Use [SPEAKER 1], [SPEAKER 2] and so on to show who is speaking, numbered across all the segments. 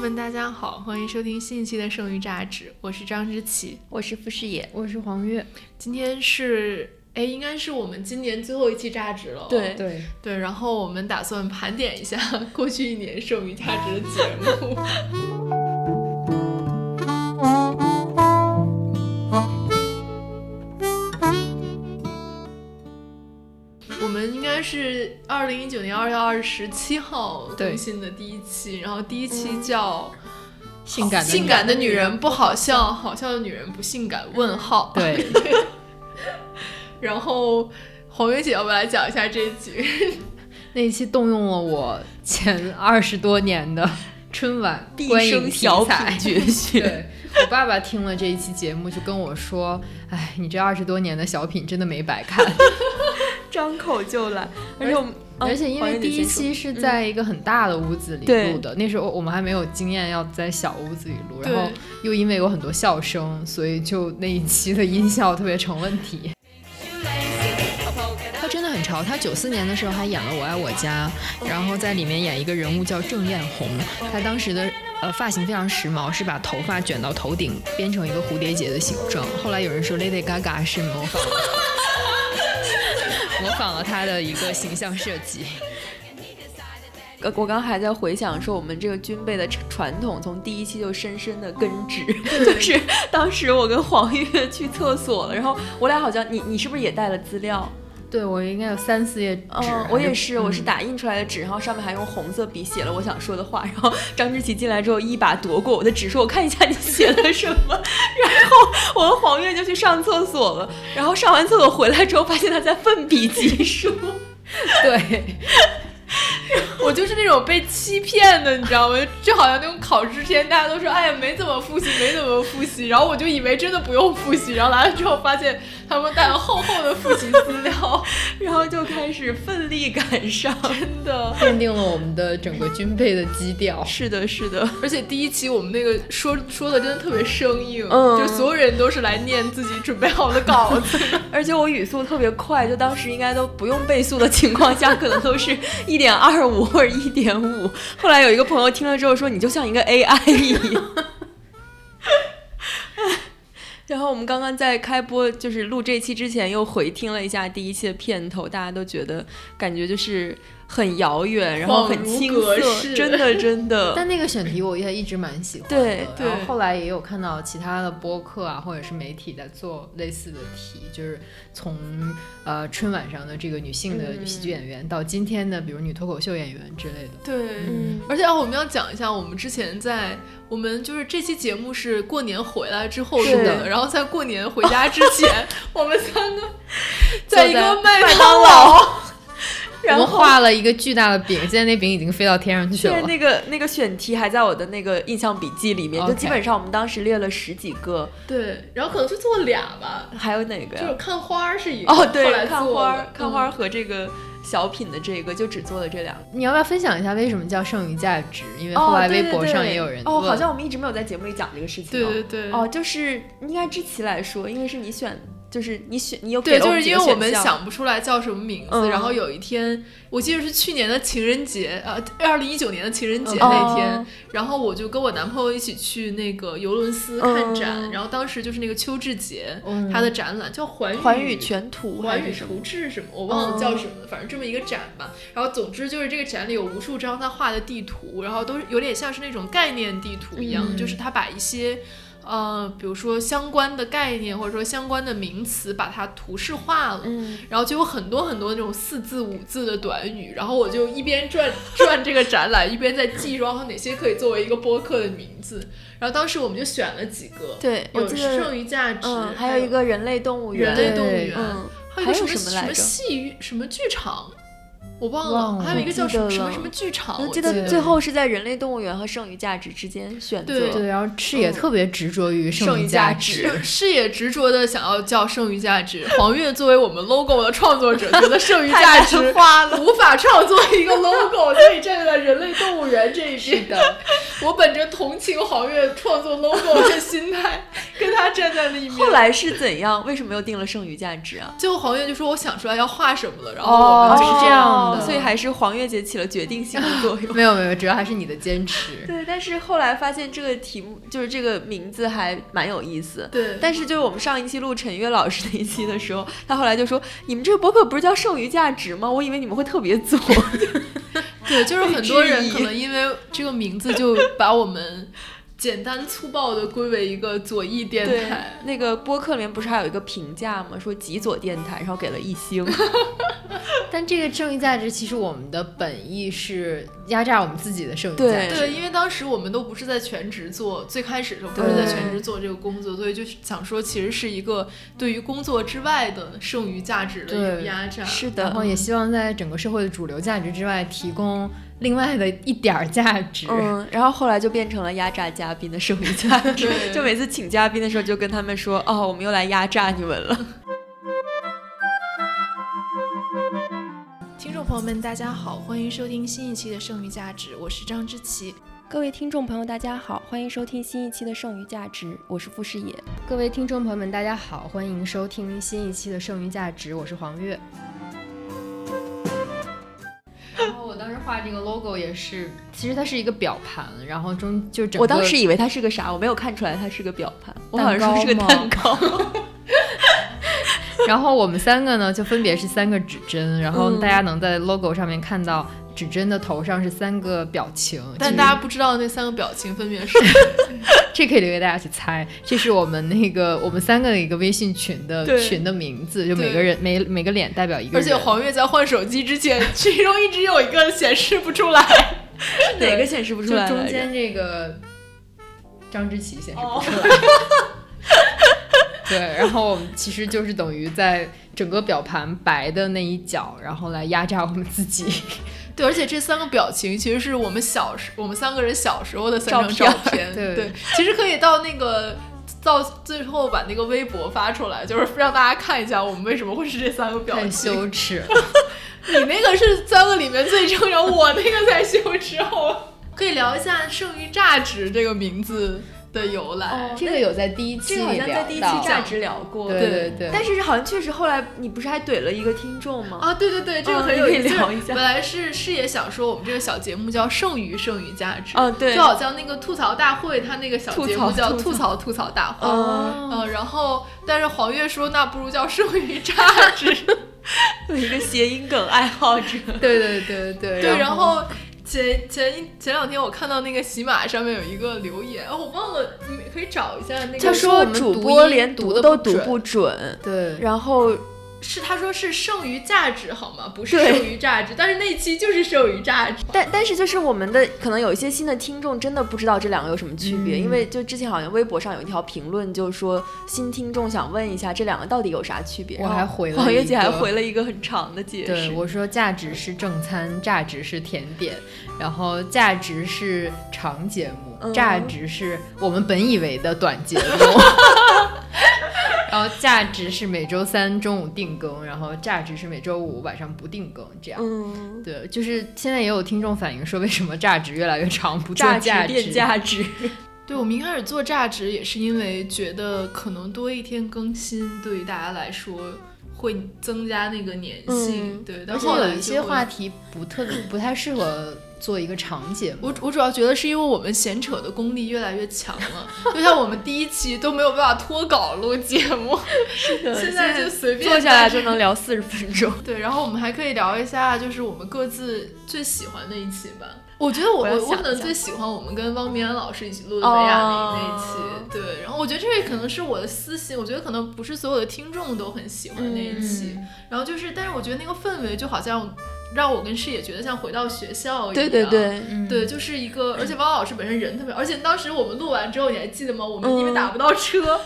[SPEAKER 1] 们，大家好，欢迎收听新一期的《剩余榨汁》，我是张之琪，
[SPEAKER 2] 我是傅诗野，
[SPEAKER 3] 我是黄月。
[SPEAKER 1] 今天是，哎，应该是我们今年最后一期榨汁了。
[SPEAKER 2] 对
[SPEAKER 3] 对
[SPEAKER 1] 对，然后我们打算盘点一下过去一年剩余榨汁的节目。是二零一九年二月二十七号更新的第一期，然后第一期叫《
[SPEAKER 3] 性感
[SPEAKER 1] 性感的女人不好笑，好笑的女人不性感》问号。
[SPEAKER 3] 对。
[SPEAKER 1] 然后黄月姐要不要来讲一下这一集？
[SPEAKER 3] 那一期动用了我前二十多年的春晚
[SPEAKER 2] 毕生小品绝学。
[SPEAKER 3] 对我爸爸听了这一期节目就跟我说：“哎，你这二十多年的小品真的没白看。”
[SPEAKER 2] 张口就来，而且
[SPEAKER 3] 而且因为第一期是在一个很大的屋子里录的，那时候我们还没有经验要在小屋子里录，然后又因为有很多笑声，所以就那一期的音效特别成问题。他真的很潮，他九四年的时候还演了《我爱我家》，然后在里面演一个人物叫郑艳红，他当时的呃发型非常时髦，是把头发卷到头顶，编成一个蝴蝶结的形状。后来有人说 Lady Gaga 是模仿。模仿了他的一个形象设计。
[SPEAKER 2] 呃，我刚还在回想说，我们这个军备的传统从第一期就深深的根植。就是当时我跟黄月去厕所了，然后我俩好像你你是不是也带了资料？
[SPEAKER 3] 对，我应该有三四页纸。
[SPEAKER 2] 我也是，我是打印出来的纸，然后上面还用红色笔写了我想说的话。然后张志奇进来之后，一把夺过我的纸，说：“我看一下你写了什么。”然后我和黄月就去上厕所了。然后上完厕所回来之后，发现他在奋笔疾书。
[SPEAKER 3] 对。
[SPEAKER 1] 我就是那种被欺骗的，你知道吗？就好像那种考试之前，大家都说，哎呀，没怎么复习，没怎么复习，然后我就以为真的不用复习，然后来了之后发现他们带了厚厚的复习资料，
[SPEAKER 2] 然后就开始奋力赶上，
[SPEAKER 1] 真的
[SPEAKER 3] 奠定了我们的整个军备的基调。
[SPEAKER 2] 是的，是的，
[SPEAKER 1] 而且第一期我们那个说说的真的特别生硬，嗯，就所有人都是来念自己准备好的稿子，
[SPEAKER 2] 而且我语速特别快，就当时应该都不用倍速的情况下，可能都是一点二五。或者一点五，后来有一个朋友听了之后说：“你就像一个 AI 一样。”然后我们刚刚在开播，就是录这期之前，又回听了一下第一期的片头，大家都觉得感觉就是很遥远，然后很青涩，真的真的。
[SPEAKER 3] 但那个选题我也一直蛮喜欢
[SPEAKER 2] 的。对对。
[SPEAKER 3] 然后后来也有看到其他的播客啊，或者是媒体在做类似的题，就是从呃春晚上的这个女性的喜剧演员，到今天的比如女脱口秀演员之类的。
[SPEAKER 1] 对。而且我们要讲一下，我们之前在我们就是这期节目是过年回来之后录的，然后在过年回家之前，我们三个在一个麦当劳。
[SPEAKER 3] 我们画了一个巨大的饼，现在那饼已经飞到天上去了。
[SPEAKER 2] 现在那个那个选题还在我的那个印象笔记里面，就基本上我们当时列了十几个。
[SPEAKER 1] 对，然后可能就做俩吧。
[SPEAKER 2] 还有哪个呀？
[SPEAKER 1] 就是看花是一个。
[SPEAKER 2] 哦，对，看花，看花和这个小品的这个就只做了这两个。
[SPEAKER 3] 你要不要分享一下为什么叫剩余价值？因为后来微博上也有人
[SPEAKER 2] 哦，好像我们一直没有在节目里讲这个事情。
[SPEAKER 1] 对对对。
[SPEAKER 2] 哦，就是应该知其来说，因为是你选。就是你选你有
[SPEAKER 1] 对，就是因为我们想不出来叫什么名字，然后有一天我记得是去年的情人节，呃，二零一九年的情人节那天，然后我就跟我男朋友一起去那个尤伦斯看展，然后当时就是那个邱志杰他的展览叫环
[SPEAKER 2] 环宇全图
[SPEAKER 1] 环宇图志什么，我忘了叫什么，反正这么一个展吧。然后总之就是这个展里有无数张他画的地图，然后都有点像是那种概念地图一样，就是他把一些。呃，比如说相关的概念或者说相关的名词，把它图示化了，嗯，然后就有很多很多那种四字五字的短语，然后我就一边转转这个展览，一边在记然后哪些可以作为一个播客的名字。然后当时我们就选了几个，
[SPEAKER 2] 对，
[SPEAKER 1] 有剩余价值，
[SPEAKER 2] 还有一个人类动物园，
[SPEAKER 1] 人类动物园，
[SPEAKER 2] 还
[SPEAKER 1] 有什
[SPEAKER 2] 么什
[SPEAKER 1] 么戏什么剧场。我忘了，还有一个叫什么什么什么剧场，
[SPEAKER 2] 我记得最后是在人类动物园和剩余价值之间选择。
[SPEAKER 3] 对，然后赤野特别执着于剩
[SPEAKER 1] 余
[SPEAKER 3] 价
[SPEAKER 1] 值，赤野执着的想要叫剩余价值。黄月作为我们 logo 的创作者，觉得剩余 价值花了无法创作一个 logo，所以站在了人类动物园这一边。的，我本着同情黄月创作 logo 的心态，跟他站在了一面。
[SPEAKER 2] 后来是怎样？为什么又定了剩余价值啊？
[SPEAKER 1] 最后黄月就说我想出来要画什么了，然后我们就
[SPEAKER 3] 哦是这样的
[SPEAKER 2] 所以还是黄月姐起了决定性的作用。
[SPEAKER 3] 没有没有，主要还是你的坚持。
[SPEAKER 2] 对，但是后来发现这个题目就是这个名字还蛮有意思。
[SPEAKER 1] 对，
[SPEAKER 2] 但是就是我们上一期录陈悦老师那一期的时候，他后来就说：“你们这个博客不是叫剩余价值吗？我以为你们会特别做。
[SPEAKER 1] 对，就是很多人 可能因为这个名字就把我们简单粗暴的归为一个左翼”电
[SPEAKER 2] 对
[SPEAKER 1] 台。，
[SPEAKER 2] 那个播客里面不是还有一个评价吗？说极左电台，然后给了一星。
[SPEAKER 3] 但这个剩余价值，其实我们的本意是压榨我们自己的剩余价值。
[SPEAKER 1] 对，因为当时我们都不是在全职做，最开始的时候不是在全职做这个工作，所以就是想说，其实是一个对于工作之外的剩余价值的一个压榨。
[SPEAKER 2] 是的，
[SPEAKER 3] 然后也希望在整个社会的主流价值之外，提供另外的一点儿价值。
[SPEAKER 2] 嗯，然后后来就变成了压榨嘉宾的剩余价值，就每次请嘉宾的时候就跟他们说：“哦，我们又来压榨你们了。
[SPEAKER 1] 听众朋友们，大家好，欢迎收听新一期的《剩余价值》，我是张之琪。”
[SPEAKER 4] 各位听众朋友，大家好，欢迎收听新一期的《剩余价值》，我是傅诗野。
[SPEAKER 3] 各位听众朋友们，大家好，欢迎收听新一期的《剩余价值》，我是黄月。当时画这个 logo 也是，其实它是一个表盘，然后中就整个
[SPEAKER 2] 我当时以为它是个啥，我没有看出来它是个表盘，我好像说是个
[SPEAKER 3] 蛋
[SPEAKER 2] 蛋糕。
[SPEAKER 3] 然后我们三个呢，就分别是三个指针，然后
[SPEAKER 2] 嗯
[SPEAKER 3] 大家能在 logo 上面看到指针的头上是三个表情，
[SPEAKER 1] 但大家不知道那三个表情分别是
[SPEAKER 3] 这可以留给大家去猜。这是我们那个我们三个的一个微信群的群的名字，就每个人每每个脸代表一个人。
[SPEAKER 1] 而且黄月在换手机之前，其中一直有一个显示不出来。
[SPEAKER 2] 哪个显示不出来？
[SPEAKER 3] 中间这个张之琪显示
[SPEAKER 1] 哦
[SPEAKER 3] 不出来。对，然后我们其实就是等于在整个表盘白的那一角，然后来压榨我们自己。
[SPEAKER 1] 对，而且这三个表情其实是我们小时我们三个人小时候的三张
[SPEAKER 2] 照
[SPEAKER 1] 照片。
[SPEAKER 3] 对
[SPEAKER 1] 其实可以到那个。到最后把那个微博发出来，就是让大家看一下我们为什么会是这三个表情。很。
[SPEAKER 3] 羞耻。
[SPEAKER 1] 你那个是三个里面最正常，我那个才羞耻好吗？可以聊一下“剩余价值”这个名字的由来。
[SPEAKER 3] 这个有在第一期
[SPEAKER 2] 这个好像在第一期
[SPEAKER 3] 聊到
[SPEAKER 2] 价值聊过。
[SPEAKER 3] 对对对，
[SPEAKER 2] 但是好像确实后来你不是还怼了一个听众吗？
[SPEAKER 1] 啊，对对对，这个很有意思。
[SPEAKER 2] 聊一下
[SPEAKER 1] 本来是是也想说，我们这个小节目叫“剩余剩余价值”，
[SPEAKER 2] 哦，对，
[SPEAKER 1] 就好像那个吐槽大会，他那个小节目叫“
[SPEAKER 2] 吐
[SPEAKER 1] 吐槽吐槽大会”。
[SPEAKER 2] 哦，
[SPEAKER 1] 嗯，然后但是黄月说，那不如叫“剩余价值
[SPEAKER 2] 有 一个谐音梗爱好者。
[SPEAKER 3] 对对对对”。
[SPEAKER 1] 对，然后前前一前两天我看到那个喜马上面有一个留言，哦，我忘了，你们可以找一下那个。
[SPEAKER 2] 他
[SPEAKER 3] 说我们
[SPEAKER 2] 主播连
[SPEAKER 3] 读得
[SPEAKER 2] 都读
[SPEAKER 3] 不准，对，
[SPEAKER 2] 然后
[SPEAKER 1] 是他说是剩余价值好吗？不是剩余价值，但是那期就是剩余价值。
[SPEAKER 2] 但但是就是我们的可能有一些新的听众真的不知道这两个有什么区别，
[SPEAKER 3] 嗯
[SPEAKER 2] 因为就之前好像微博上有一条评论，就说新听众想问一下这两个到底有啥区别。
[SPEAKER 3] 我
[SPEAKER 2] 然后
[SPEAKER 3] 还回了
[SPEAKER 2] 黄月姐还回了一个很长的解释。
[SPEAKER 3] 对我说价值是正餐，价值是甜点，然后价值是长节目，
[SPEAKER 2] 嗯
[SPEAKER 3] 榨汁是我们本以为的短节目。然后价值是每周三中午定更，然后价值是每周五晚上不定更，这样。
[SPEAKER 2] 嗯，
[SPEAKER 3] 对，就是现在也有听众反映说，为什么榨值越来越长，不做
[SPEAKER 2] 价
[SPEAKER 3] 价
[SPEAKER 2] 值变价值。
[SPEAKER 1] 对我们一开始做价值也是因为觉得可能多一天更新对于大家来说会增加那个粘性，
[SPEAKER 2] 嗯
[SPEAKER 1] 对。但
[SPEAKER 3] 而且
[SPEAKER 1] 后来
[SPEAKER 3] 有一些话题不特别不太适合做一个长节目。
[SPEAKER 1] 我我主要觉得是因为我们闲扯的功力越来越强了，就像我们第一期都没有办法脱稿录节目，
[SPEAKER 2] 是的
[SPEAKER 1] 现在就随便
[SPEAKER 2] 坐下来就能聊四十分钟。
[SPEAKER 1] 对，然后我们还可以聊一下，就是我们各自最喜欢的一期吧。我觉得我
[SPEAKER 2] 我
[SPEAKER 1] 可能最喜欢我们跟汪明安老师一起录的北亚那、那一期
[SPEAKER 2] 哦，
[SPEAKER 1] 对。然后我觉得这个可能是我的私心，我觉得可能不是所有的听众都很喜欢那一期。
[SPEAKER 3] 嗯
[SPEAKER 1] 然后就是，但是我觉得那个氛围就好像让我跟师姐觉得像回到学校一样。
[SPEAKER 2] 对对对，
[SPEAKER 3] 嗯。
[SPEAKER 1] 对，就是一个，而且汪老师本身人特别，而且当时我们录完之后，你还记得吗？我们因为
[SPEAKER 2] 嗯
[SPEAKER 1] 打不到车，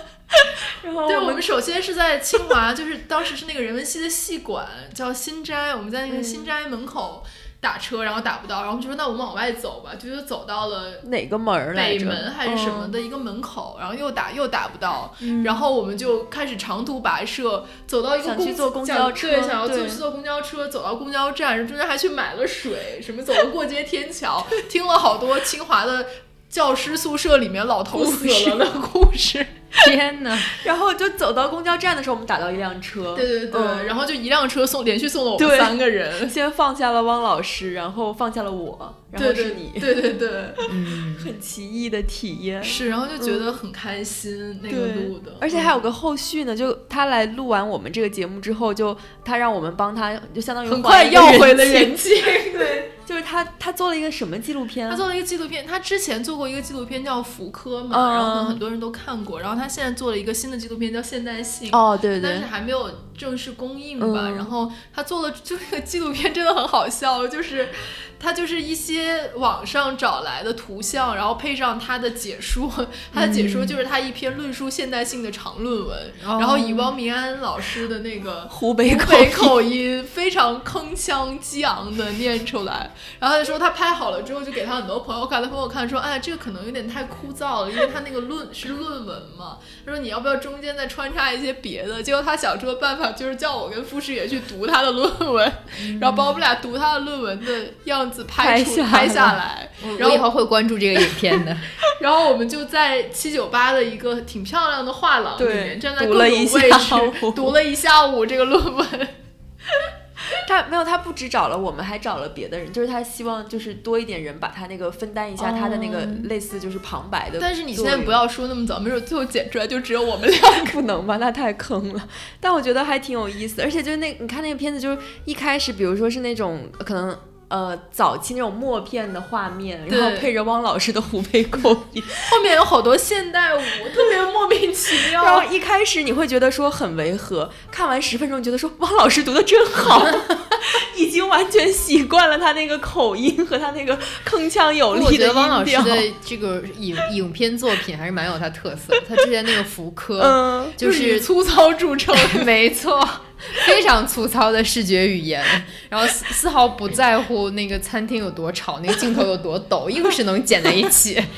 [SPEAKER 1] 对，
[SPEAKER 2] 然后我们
[SPEAKER 1] 我们首先是在清华，就是当时是那个人文系的系馆叫新斋，我们在那个
[SPEAKER 2] 嗯。
[SPEAKER 1] 新斋门口打车，然后打不到，然后我们就说那我们往外走吧，就又走到了。
[SPEAKER 2] 哪个门来着？
[SPEAKER 1] 北门还是什么
[SPEAKER 2] 嗯？
[SPEAKER 1] 的一个门口，然后又打又打不到，
[SPEAKER 2] 嗯
[SPEAKER 1] 然后我们就开始长途跋涉，走到一个
[SPEAKER 2] 去坐公交车
[SPEAKER 1] 对，想要坐去坐公交车，走到公交站，中间还去买了水，什么走了过街天桥，听了好多清华的教师宿舍里面老头死了的故事。
[SPEAKER 3] 天哪！
[SPEAKER 2] 然后就走到公交站的时候，我们打到一辆车，
[SPEAKER 1] 对对对，
[SPEAKER 2] 嗯
[SPEAKER 1] 然后就一辆车送连续送了我们三个人。
[SPEAKER 2] 先放下了汪老师，然后放下了我，然
[SPEAKER 1] 对对
[SPEAKER 2] 后是你，
[SPEAKER 1] 对对对，
[SPEAKER 3] 嗯，
[SPEAKER 2] 很奇异的体验。
[SPEAKER 1] 是，然后就觉得很开心，那个
[SPEAKER 2] 对
[SPEAKER 1] 录的，
[SPEAKER 2] 而且还有个后续呢，就他来录完我们这个节目之后，就他让我们帮他，就相当于
[SPEAKER 1] 很快要回了
[SPEAKER 2] 气
[SPEAKER 1] 人气。
[SPEAKER 2] 对，就是他他做了一个什么纪录片？
[SPEAKER 1] 他做了一个纪录片，他之前做过一个纪录片叫《福柯》嘛，
[SPEAKER 2] 嗯
[SPEAKER 1] 然后可能很多人都看过。然后他现在做了一个新的纪录片叫《现代性》，
[SPEAKER 2] 哦，对对
[SPEAKER 1] 但是还没有正式公映吧。
[SPEAKER 2] 嗯
[SPEAKER 1] 然后他做了，就那个纪录片真的很好笑，就是他就是一些网上找来的图像，然后配上他的解说，他的解说就是他一篇论述现代性的长论文，
[SPEAKER 3] 哦
[SPEAKER 1] 然后以汪明安老师的那个。
[SPEAKER 2] 湖北
[SPEAKER 1] 湖北
[SPEAKER 2] 口
[SPEAKER 1] 口音非常铿锵激昂的念出来，然后他就说他拍好了之后就给他很多朋友看，他朋友看说，哎，这个可能有点太枯燥了，因为他那个论是论文嘛。他说你要不要中间再穿插一些别的？结果他想出的办法就是叫我跟傅师爷去读他的论文，然后把我们俩读他的论文的样子拍出
[SPEAKER 2] 拍下
[SPEAKER 1] 拍下
[SPEAKER 2] 来
[SPEAKER 1] 然后
[SPEAKER 3] 以后会关注这个影片的。
[SPEAKER 1] 然后我们就在七九八的一个挺漂亮的画廊里
[SPEAKER 2] 对
[SPEAKER 1] 面，站在各种
[SPEAKER 2] 读了一
[SPEAKER 1] 位
[SPEAKER 2] 下
[SPEAKER 1] 置
[SPEAKER 2] 午
[SPEAKER 1] 读了一下午这个论文。
[SPEAKER 2] 他没有，他不只找了我们，还找了别的人，就是他希望就是多一点人把他那个分担一下他的那个
[SPEAKER 1] 哦
[SPEAKER 2] 类似就是旁白的。
[SPEAKER 1] 但是你现在不要说那么早，没准最后剪出来就只有我们俩。
[SPEAKER 2] 不能吧？那太坑了。但我觉得还挺有意思，而且就是那你看那个片子，就是一开始，比如说是那种呃可能。呃，早期那种默片的画面，然后配着汪老师的湖北口音，
[SPEAKER 1] 后面有好多现代舞，特别莫名其妙
[SPEAKER 2] 然后
[SPEAKER 1] 妙。
[SPEAKER 2] 一开始你会觉得说很违和，看完十分钟觉得说汪老师读的真好，已经完全习惯了他那个口音和他那个铿锵有力的
[SPEAKER 3] 觉得汪老。师的这个影影片作品还是蛮有他特色的。他之前那个福柯，
[SPEAKER 2] 嗯，
[SPEAKER 3] 就是
[SPEAKER 1] 以粗糙著称，
[SPEAKER 3] 没错，非常粗糙的视觉语言，然后丝丝毫不在乎那个餐厅有多吵，那个镜头有多抖，硬是能剪在一起。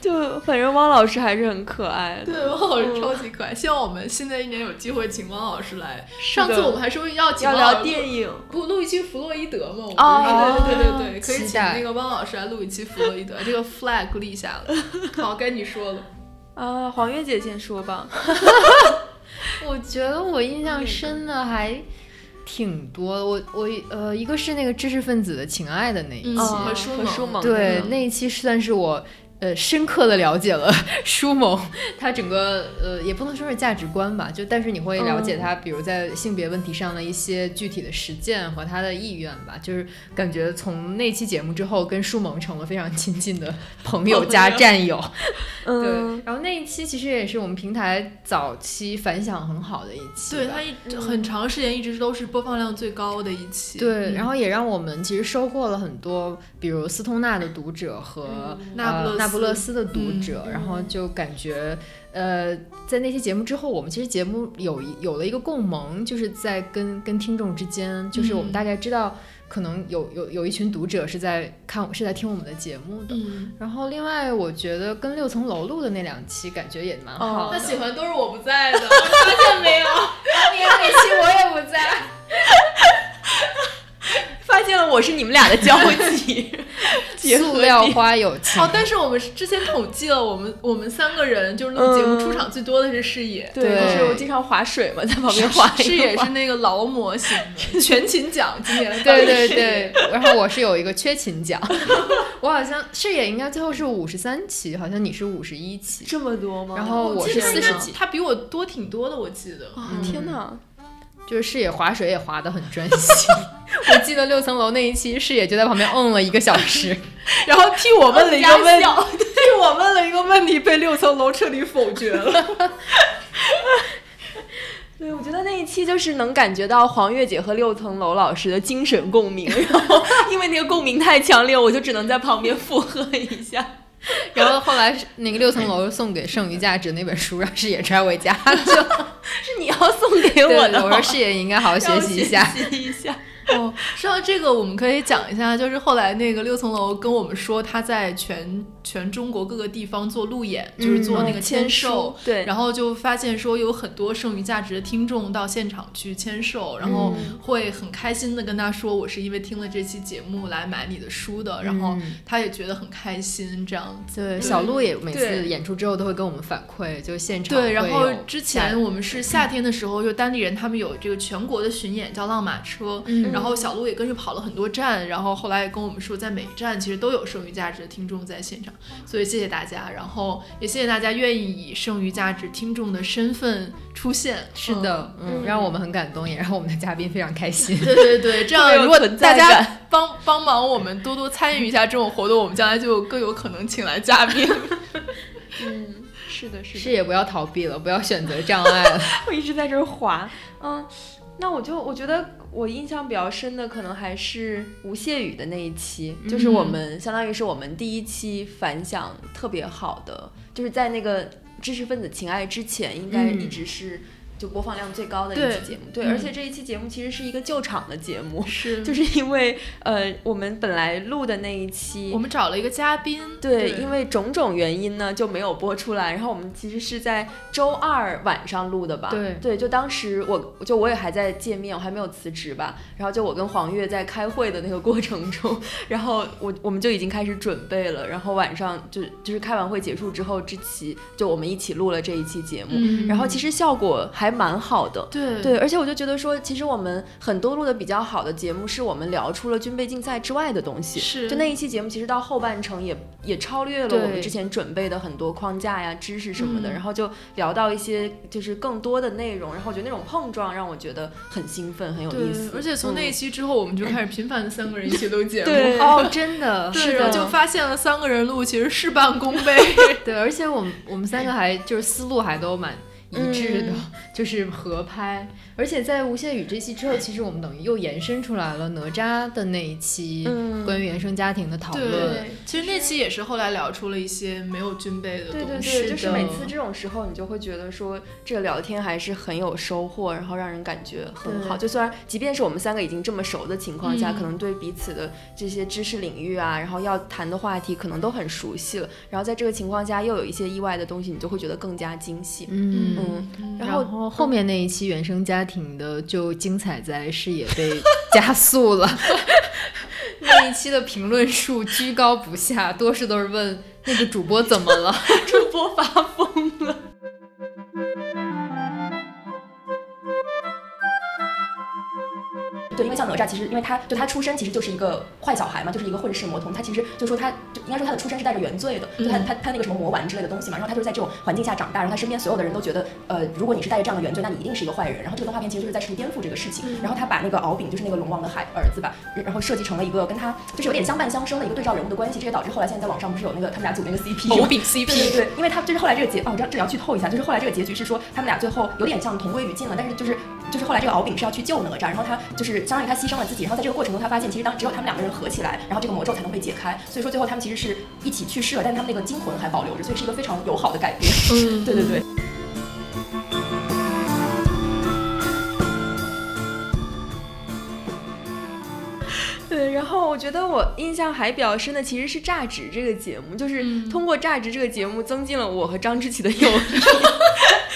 [SPEAKER 2] 就反正汪老师还是很可爱的。
[SPEAKER 1] 对，汪老师超级可爱。希望我们新的一年有机会请汪老师来。上次我们还说要请
[SPEAKER 2] 要
[SPEAKER 1] 汪老师
[SPEAKER 2] 聊电影，
[SPEAKER 1] 不录一期弗洛伊德嘛？我们
[SPEAKER 2] 哦
[SPEAKER 1] 对对对对，可以请那个汪老师来录一期弗洛伊德，这个 flag 立下了。好，该你说了。
[SPEAKER 2] 啊，黄月姐先说吧。
[SPEAKER 3] 我觉得我印象深的还挺多的，我我呃，一个是那个知识分子的情爱的那一期，对，那一期算是我。呃，深刻的了解了 舒萌，他整个呃，也不能说是价值观吧，就但是你会了解他，比如在性别问题上的一些具体的实践和他的意愿吧，就是感觉从那期节目之后，跟舒萌成了非常亲近的朋友加战友。对
[SPEAKER 2] 嗯，，
[SPEAKER 3] 然后那一期其实也是我们平台早期反响很好的一期，
[SPEAKER 1] 对他一直很长时间一直都是播放量最高的一期。
[SPEAKER 3] 对，
[SPEAKER 1] 嗯
[SPEAKER 3] 然后也让我们其实收获了很多，比如斯通纳的读者和、呃、
[SPEAKER 1] 那不勒斯
[SPEAKER 3] 那不勒斯的读
[SPEAKER 1] 嗯
[SPEAKER 3] 者，然后就感觉，呃，在那期节目之后，我们其实节目有有了一个共鸣，就是在跟跟听众之间，就是我们
[SPEAKER 1] 嗯
[SPEAKER 3] 大概知道，可能有有有一群读者是在看是在听我们的节目的。
[SPEAKER 1] 嗯，
[SPEAKER 3] 然后另外，我觉得跟六层楼录的那两期感觉也蛮好的。
[SPEAKER 1] 他喜欢都是我不在的，发现没有？
[SPEAKER 3] 你看那期我也不在。
[SPEAKER 2] 发现了我是你们俩的交集，
[SPEAKER 3] 塑料花有情。
[SPEAKER 1] 哦，但是我们之前统计了，我们我们三个人就是录节目
[SPEAKER 2] 嗯
[SPEAKER 1] 出场最多的是视野。
[SPEAKER 2] 对，
[SPEAKER 3] 对
[SPEAKER 2] 就是我经常划水嘛，在旁边划
[SPEAKER 1] 视野是那个劳模型的，全勤奖今年的
[SPEAKER 3] 对对对，然后我是有一个缺勤奖，我好像视野应该最后是五十三期，好像你是五十一期，
[SPEAKER 2] 这么多吗？
[SPEAKER 3] 然后我是
[SPEAKER 1] 记得他应该
[SPEAKER 3] 40几
[SPEAKER 1] 他比我多挺多的，我记得。
[SPEAKER 2] 啊
[SPEAKER 3] 嗯
[SPEAKER 2] 天哪！
[SPEAKER 3] 就是视野划水也划得很专心。我记得六层楼那一期，视野就在旁边嗯了一个小时。
[SPEAKER 1] 然后替我问了一个问题，替我问了一个问题，被六层楼彻底否决了。
[SPEAKER 2] 对，我觉得那一期就是能感觉到黄月姐和六层楼老师的精神共鸣，然后因为那个共鸣太强烈，我就只能在旁边附和一下。
[SPEAKER 3] 然后后来那个六层楼送给剩余价值那本书，让视野揣回家去了。
[SPEAKER 2] 是你要送给我的，
[SPEAKER 3] 我说视野应该好好学习一下。
[SPEAKER 2] 学习一下。
[SPEAKER 1] 哦，说到这个，我们可以讲一下，就是后来那个六层楼跟我们说，他在全全中国各个地方做路演，就是做那个签售，
[SPEAKER 2] 对，
[SPEAKER 1] 然后就发现说有很多剩余价值的听众到现场去签售，然后会很开心的跟他说，我是因为听了这期节目来买你的书的，然后他也觉得很开心，这样子。
[SPEAKER 3] 对，小鹿也每次演出之后都会跟我们反馈，就现场。
[SPEAKER 1] 对，然后之前我们是夏天的时候，就当地人他们有这个全国的巡演，叫浪马车，然后小鹿也跟着跑了很多站，然后后来也跟我们说，在每一站其实都有剩余价值的听众在现场，所以谢谢大家，然后也谢谢大家愿意以剩余价值听众的身份出现。
[SPEAKER 3] 是的，嗯，让我们很感动，也让我们的嘉宾非常开心。
[SPEAKER 1] 对对对，这样 如果大家帮帮忙我们多多参与一下这种活动，我们将来就更有可能请来嘉宾。
[SPEAKER 2] 嗯。是的，是的，
[SPEAKER 3] 是也不要逃避了，不要选择障碍了。
[SPEAKER 2] 我一直在这儿滑，嗯，那我就我觉得我印象比较深的，可能还是吴谢宇的那一期，就是我们相当于是我们第一期反响特别好的，就是在那个知识分子情爱之前，应该一直是。就播放量最高的一期节目，对，而且这一期节目其实是一个救场的节目，
[SPEAKER 1] 是，
[SPEAKER 2] 就是因为呃，我们本来录的那一期，
[SPEAKER 1] 我们找了一个嘉宾，
[SPEAKER 2] 对，因为种种原因呢就没有播出来，然后我们其实是在周二晚上录的吧，
[SPEAKER 1] 对，
[SPEAKER 2] 对，就当时我就我也还在见面，我还没有辞职吧，然后就我跟黄月在开会的那个过程中，然后我我们就已经开始准备了，然后晚上就就是开完会结束之后，志奇就我们一起录了这一期节目，然后其实效果还。还蛮好的，
[SPEAKER 1] 对
[SPEAKER 2] 对，而且我就觉得说，其实我们很多录的比较好的节目，是我们聊出了军备竞赛之外的东西。
[SPEAKER 1] 是，
[SPEAKER 2] 就那一期节目，其实到后半程也也超越了我们之前准备的很多框架呀、知识什么的，然后就聊到一些就是更多的内容，然后我觉得那种碰撞让我觉得很兴奋，很有意思。
[SPEAKER 1] 而且从那一期之后，我们就开始频繁的三个人一起录节目。
[SPEAKER 2] 对
[SPEAKER 3] 哦，真的
[SPEAKER 1] 是的，就发现了三个人录其实事半功倍。
[SPEAKER 3] 对，而且我们我们三个还就是思路还都蛮。一致的，就是合拍。而且在吴谢宇这期之后，其实我们等于又延伸出来了哪吒的那一期关于原生家庭的讨论。
[SPEAKER 1] 对，其实那期也是后来聊出了一些没有军备的东
[SPEAKER 2] 西。对对对，就是每次这种时候，你就会觉得说这个聊天还是很有收获，然后让人感觉很好。就虽然即便是我们三个已经这么熟的情况下，可能对彼此的这些知识领域啊，然后要谈的话题可能都很熟悉了。然后在这个情况下又有一些意外的东西，你就会觉得更加惊喜。
[SPEAKER 3] 嗯
[SPEAKER 2] 嗯，
[SPEAKER 3] 然后后面那一期原生家庭的就精彩在视野被加速了，那一期的评论数居高不下，多数都是问那个主播怎么了，
[SPEAKER 2] 主播发疯了。对，因为像哪吒，其实因为他就他出身其实就是一个坏小孩嘛，就是一个混世魔童。他其实就说他就应该说他的出身是带着原罪的，就他他他那个什么魔丸之类的东西嘛。然后他就是在这种环境下长大，然后他身边所有的人都觉得，呃，如果你是带着这样的原罪，那你一定是一个坏人。然后这个动画片其实就是在试图颠覆这个事情。然后他把那个敖丙就是那个龙王的孩儿子吧，然后设计成了一个跟他就是有点相伴相生的一个对照人物的关系。这也导致后来现在在网上不是有那个他们俩组那个 CP，
[SPEAKER 1] 敖丙 CP。
[SPEAKER 2] 对对对，因为他就是后来这个结哦，这这要剧透一下，就是后来这个结局是说他们俩最后有点像同归于尽了，但是就是就是后来这个敖丙是要去救哪吒，然后他就是相当于他牺牲了自己。然后在这个过程中，他发现其实当只有他们两个人合起来，然后这个魔咒才能被解开。所以说最后他们其实是一起去世了，但是他们那个精魂还保留着，所以是一个非常友好的改编。嗯，对对对。对，然后我觉得我印象还比较深的其实是《榨汁》这个节目，就是通过《榨汁》这个节目增进了我和张之奇的友谊。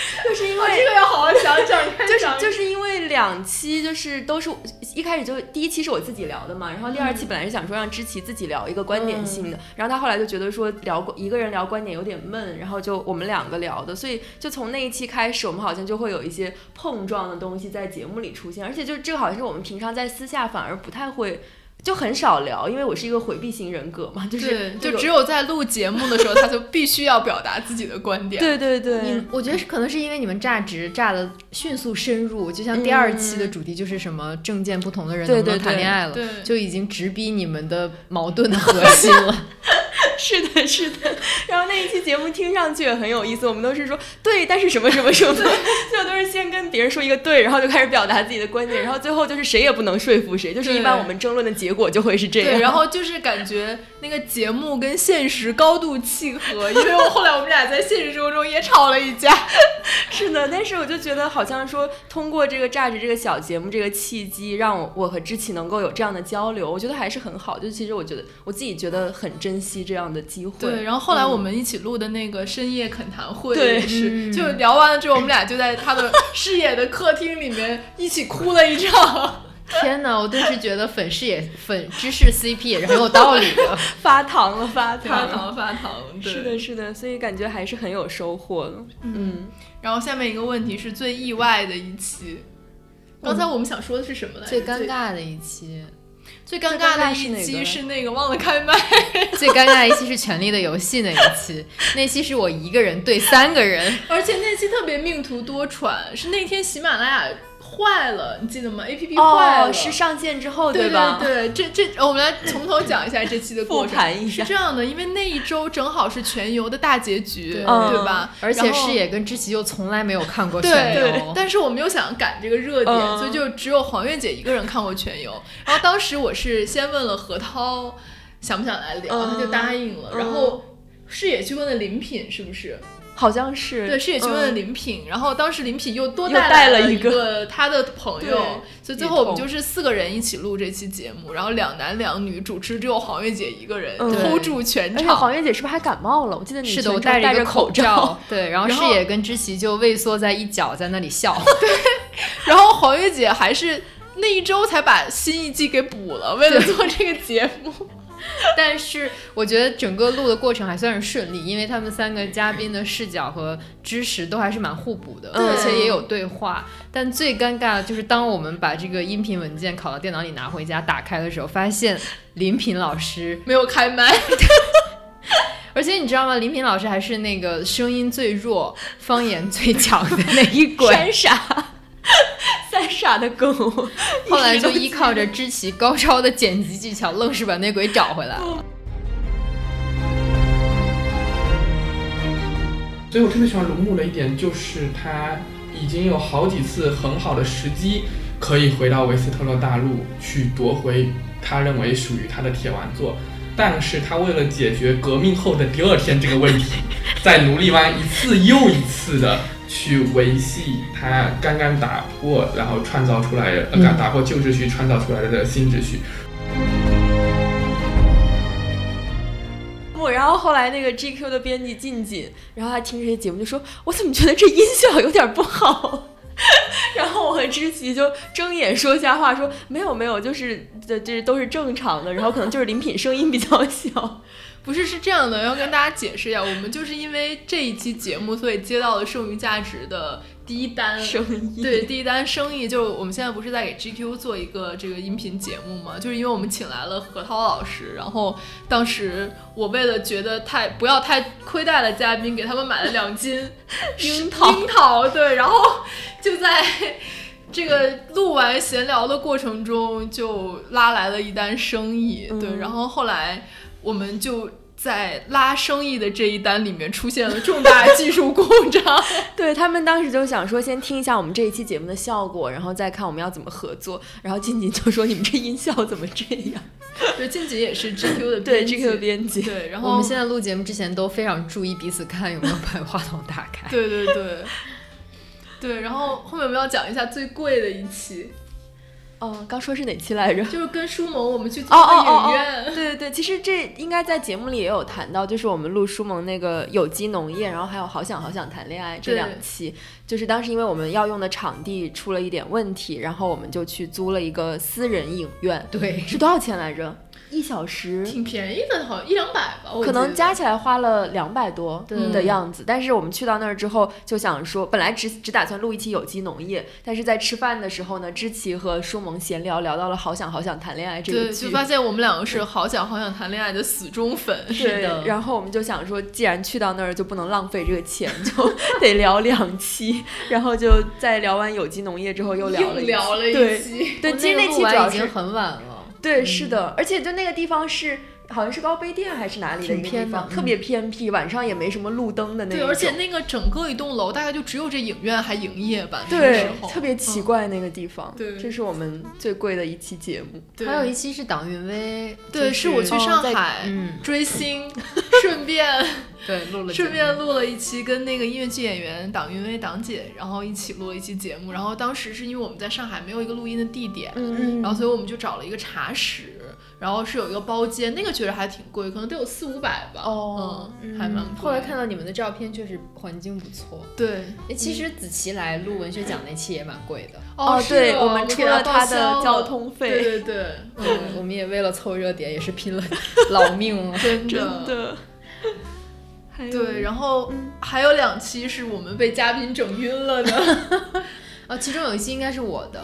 [SPEAKER 2] 就是因为
[SPEAKER 1] 这个要好好想想，
[SPEAKER 2] 就是就是因为两期就是都是一开始就第一期是我自己聊的嘛，然后第二期本来是想说让知琪自己聊一个观点性的，然后他后来就觉得说聊过一个人聊观点有点闷，然后就我们两个聊的，所以就从那一期开始，我们好像就会有一些碰撞的东西在节目里出现，而且就这个好像是我们平常在私下反而不太会。就很少聊，因为我是一个回避型人格嘛，就是
[SPEAKER 1] 就只有在录节目的时候，他就必须要表达自己的观点。
[SPEAKER 2] 对对对，
[SPEAKER 3] 你我觉得是可能是因为你们榨汁榨的迅速深入，就像第二期的主题就是什么政见不同的人能不能谈恋爱了，就已经直逼你们的矛盾的核心了。
[SPEAKER 2] 是的，是的。然后那一期节目听上去也很有意思，我们都是说对，但是什么什么什么，最后都是先跟别人说一个对，然后就开始表达自己的观点，然后最后就是谁也不能说服谁，就是一般我们争论的结果就会是这样。
[SPEAKER 1] 对，然后就是感觉那个节目跟现实高度契合，因为我后来我们俩在现实生活中也吵了一架。
[SPEAKER 2] 是的，但是我就觉得好像说通过这个榨汁这个小节目这个契机，让我我和知琪能够有这样的交流，我觉得还是很好。就其实我觉得我自己觉得很珍惜这样的机会。
[SPEAKER 1] 对，然后后来我们一起录的那个深夜恳谈会
[SPEAKER 2] 对
[SPEAKER 1] 也是，就聊完了之后，我们俩就在他的视野的客厅里面一起哭了一场。
[SPEAKER 3] 天哪，我顿时觉得粉饰也粉知识 CP 也是很有道理的。
[SPEAKER 2] 发糖了，发糖，
[SPEAKER 1] 发糖发糖，对
[SPEAKER 2] 是的，是的，所以感觉还是很有收获的。嗯，
[SPEAKER 1] 然后下面一个问题是最意外的一期，刚才我们想说的是什么来着？
[SPEAKER 3] 最尴尬的一期，
[SPEAKER 1] 最尴尬的一期是那个忘了开麦。
[SPEAKER 3] 最尴尬的一期是《权力的游戏》那一期，那期是我一个人对三个人。
[SPEAKER 1] 而且那期特别命途多舛，是那天喜马拉雅坏了，你记得吗？A P P 坏了，
[SPEAKER 2] 哦，是上线之后
[SPEAKER 1] 对
[SPEAKER 2] 吧？
[SPEAKER 1] 对对，这这我们来从头讲一下这期的过程。
[SPEAKER 2] 复盘一下
[SPEAKER 1] 是这样的，因为那一周正好是全游的大结局，
[SPEAKER 3] 对
[SPEAKER 1] 对吧？
[SPEAKER 3] 而且视野跟知琪又从来没有看过
[SPEAKER 1] 对
[SPEAKER 3] 全
[SPEAKER 1] 对
[SPEAKER 3] 游，，
[SPEAKER 1] 但是我们又想赶这个热点，
[SPEAKER 2] 嗯
[SPEAKER 1] 所以就只有黄月姐一个人看过全游。然后当时我是先问了何涛想不想来聊，
[SPEAKER 2] 嗯
[SPEAKER 1] 他就答应了。
[SPEAKER 2] 嗯
[SPEAKER 1] 然后视野去问了林品，是不是？
[SPEAKER 2] 好像是
[SPEAKER 1] 对，视野去问林品，然后当时林品又多
[SPEAKER 2] 又
[SPEAKER 1] 带
[SPEAKER 2] 了一个
[SPEAKER 1] 个他的朋友，所以最后我们就是四个人一起录这期节目，然后两男两女，主持只有黄月姐一个人
[SPEAKER 2] 嗯
[SPEAKER 1] hold 住全
[SPEAKER 2] 而且
[SPEAKER 1] 场。
[SPEAKER 2] 黄月姐是不是还感冒了？我记得你
[SPEAKER 3] 是的，我
[SPEAKER 2] 戴
[SPEAKER 3] 戴着
[SPEAKER 2] 口
[SPEAKER 3] 罩，对，然后
[SPEAKER 1] 然后
[SPEAKER 3] 视野跟知琪就畏缩在一角，在那里笑。
[SPEAKER 1] 对然后黄月姐还是那一周才把新一季给补了，为了做这个节目。
[SPEAKER 3] 但是我觉得整个录的过程还算是顺利，因为他们三个嘉宾的视角和知识都还是蛮互补的，而且也有对话。但最尴尬的就是当我们把这个音频文件拷到电脑里拿回家打开的时候，发现林品老师，
[SPEAKER 1] 没有开麦，
[SPEAKER 3] 而且你知道吗？林平老师还是那个声音最弱、方言最强的那一轨。
[SPEAKER 2] 三傻，三傻的狗，
[SPEAKER 3] 后来就依靠着知琪高超的剪辑技巧，愣是把那鬼找回来。了。
[SPEAKER 5] 所以我特别喜欢龙母的一点就是他已经有好几次很好的时机可以回到维斯特洛大陆去夺回他认为属于他的铁丸座，但是他为了解决革命后的第二天这个问题，在奴隶湾一次又一次的去维系他刚刚打破，然后创造出来的，呃，打破旧秩序创造出来的新秩序。
[SPEAKER 2] 不，然后后来那个 GQ 的编辑静静，然后他听这些节目就说：“我怎么觉得这音效有点不好？” 然后我和知琪就睁眼说瞎话，说：“没有没有，就是这这都是正常的，然后可能就是林品声音比较小。
[SPEAKER 1] 不是是这样的，要跟大家解释一下，我们就是因为这一期节目，所以接到了剩余价值的第一单
[SPEAKER 2] 生意
[SPEAKER 1] 对，第一单生意就是我们现在不是在给 GQ 做一个这个音频节目嘛？就是因为我们请来了何涛老师，然后当时我为了觉得太不要太亏待了嘉宾，给他们买了两斤
[SPEAKER 2] 樱桃
[SPEAKER 1] 樱桃，对，然后就在。这个录完闲聊的过程中，就拉来了一单生意，对，
[SPEAKER 2] 嗯
[SPEAKER 1] 然后后来我们就在拉生意的这一单里面出现了重大技术故障，
[SPEAKER 2] 对他们当时就想说，先听一下我们这一期节目的效果，然后再看我们要怎么合作。然后静静就说：“你们这音效怎么这样
[SPEAKER 1] 对，静静也是 GQ 的？”
[SPEAKER 2] 对，GQ 的编辑，
[SPEAKER 1] 对，然后
[SPEAKER 3] 我们现在录节目之前都非常注意彼此看有没有把话筒打开。
[SPEAKER 1] 对对对，对，然后后面我们要讲一下最贵的一期，
[SPEAKER 2] 哦，刚说是哪期来着？
[SPEAKER 1] 就是跟舒萌我们去租影院。
[SPEAKER 2] 对对对，其实这应该在节目里也有谈到，就是我们录舒萌那个有机农业，然后还有好想好想谈恋爱这两期，就是当时因为我们要用的场地出了一点问题，然后我们就去租了一个私人影院，
[SPEAKER 3] 对，
[SPEAKER 2] 是多少钱来着？一小时
[SPEAKER 1] 挺便宜的，好像一两百吧，我
[SPEAKER 2] 可能加起来花了两百多的样子，但是我们去到那儿之后就想说，本来只只打算录一期有机农业，但是在吃饭的时候呢，知琪和舒萌闲聊聊到了好想好想谈恋爱这个
[SPEAKER 1] 对，
[SPEAKER 2] 剧
[SPEAKER 1] 就，发现我们两个是好想好想谈恋爱的死忠粉。
[SPEAKER 2] 是
[SPEAKER 3] 的
[SPEAKER 2] 然后我们就想说，既然去到那儿就不能浪费这个钱，就 得聊两期，然后就在聊完有机农业之后又聊了
[SPEAKER 1] 聊了一
[SPEAKER 2] 对
[SPEAKER 1] 期，
[SPEAKER 2] 对，
[SPEAKER 3] 哦
[SPEAKER 2] 其实那
[SPEAKER 3] 个录完已经很晚了。
[SPEAKER 2] 对，是的，而且就那个地方是好像是高碑店还是哪里的一个地方，特别偏僻，晚上也没什么路灯的那
[SPEAKER 1] 种。
[SPEAKER 2] 对，
[SPEAKER 1] 而且那个整个一栋楼大概就只有这影院还营业吧，那个
[SPEAKER 2] 对
[SPEAKER 1] 时候。
[SPEAKER 2] 特别奇
[SPEAKER 1] 嗯
[SPEAKER 2] 怪那个地方。
[SPEAKER 1] 对。
[SPEAKER 2] 这是我们最贵的一期节目。
[SPEAKER 1] 对。
[SPEAKER 3] 还有一期是党运威，
[SPEAKER 1] 对，
[SPEAKER 3] 是
[SPEAKER 1] 我去上海
[SPEAKER 3] 嗯，
[SPEAKER 1] 追星，顺便
[SPEAKER 3] 对录了
[SPEAKER 1] 顺便录了一期跟那个音乐剧演员党云威党姐，然后一起录了一期节目。然后当时是因为我们在上海没有一个录音的地点，
[SPEAKER 2] 嗯。
[SPEAKER 1] 然后所以我们就找了一个茶室，然后是有一个包间，那个确实还挺贵，可能得有四五百吧。
[SPEAKER 2] 哦
[SPEAKER 1] 嗯，还蛮贵。
[SPEAKER 3] 后来看到你们的照片，确实环境不错。
[SPEAKER 1] 对，
[SPEAKER 3] 哎，其实子琪来录文学奖那期也蛮贵的，
[SPEAKER 2] 哦，
[SPEAKER 1] 是
[SPEAKER 2] 对，
[SPEAKER 1] 哦
[SPEAKER 2] 我们出
[SPEAKER 1] 给
[SPEAKER 2] 了他的交通
[SPEAKER 1] 对
[SPEAKER 2] 费，
[SPEAKER 1] 对对，
[SPEAKER 3] 嗯，我们也为了凑热点，也是拼了老命了。
[SPEAKER 1] 真
[SPEAKER 2] 真
[SPEAKER 1] 的。对，然后还有两期是我们被嘉宾整晕了的。
[SPEAKER 3] 啊，其中有一期应该是我的，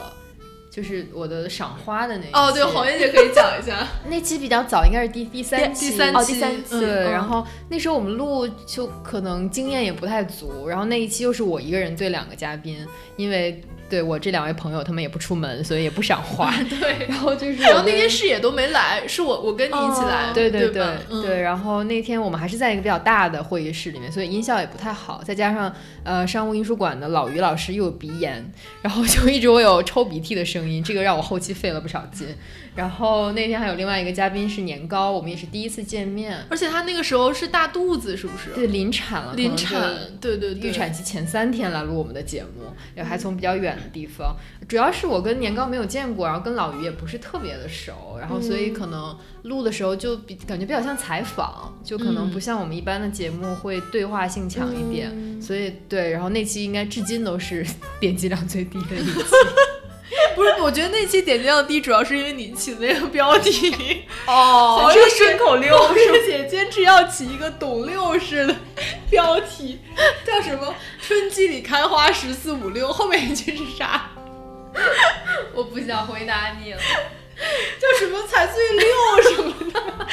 [SPEAKER 3] 就是我的赏花的那一期。
[SPEAKER 1] 哦，对，黄燕姐可以讲一下。
[SPEAKER 3] 那期比较早，应该是第第三期。
[SPEAKER 2] 哦，
[SPEAKER 1] 第三期
[SPEAKER 2] 第三期，
[SPEAKER 3] 对，
[SPEAKER 2] 嗯
[SPEAKER 3] 然后那时候我们录就可能经验也不太足，然后那一期又是我一个人对两个嘉宾，因为对我这两位朋友他们也不出门，所以也不想花。
[SPEAKER 1] 对，
[SPEAKER 3] 然后就是
[SPEAKER 1] 然后那天视野都没来，是我我跟你一起来，
[SPEAKER 2] 哦
[SPEAKER 3] 对对
[SPEAKER 1] 对
[SPEAKER 3] 对，然后那天我们还是在一个比较大的会议室里面，所以音效也不太好，再加上呃商务印书馆的老于老师又有鼻炎，然后就一直会有抽鼻涕的声音，这个让我后期费了不少劲。然后那天还有另外一个嘉宾是年糕，我们也是第一次见面，
[SPEAKER 1] 而且他那个时候是大肚子，是不是？
[SPEAKER 3] 对，临产了，
[SPEAKER 1] 临产，对对对，
[SPEAKER 3] 预产期前三天来录我们的节目，也还从比较远的地方。主要是我跟年糕没有见过，然后跟老于也不是特别的熟，然后所以可能录的时候就比感觉比较像采访，就可能不像我们一般的节目会对话性强一点。所以对，然后那期应该至今都是点击量最低的一期。
[SPEAKER 1] 不是，我觉得那期点击量低，主要是因为你起的那个标题，
[SPEAKER 2] 哦
[SPEAKER 1] 好
[SPEAKER 2] 这个顺口溜
[SPEAKER 1] 黄月姐坚持要起一个懂六式的标题，叫什么“春季里开花十四五六”，后面一句是啥？
[SPEAKER 3] 我不想回答你了。
[SPEAKER 1] 叫什么“才最六”什么的？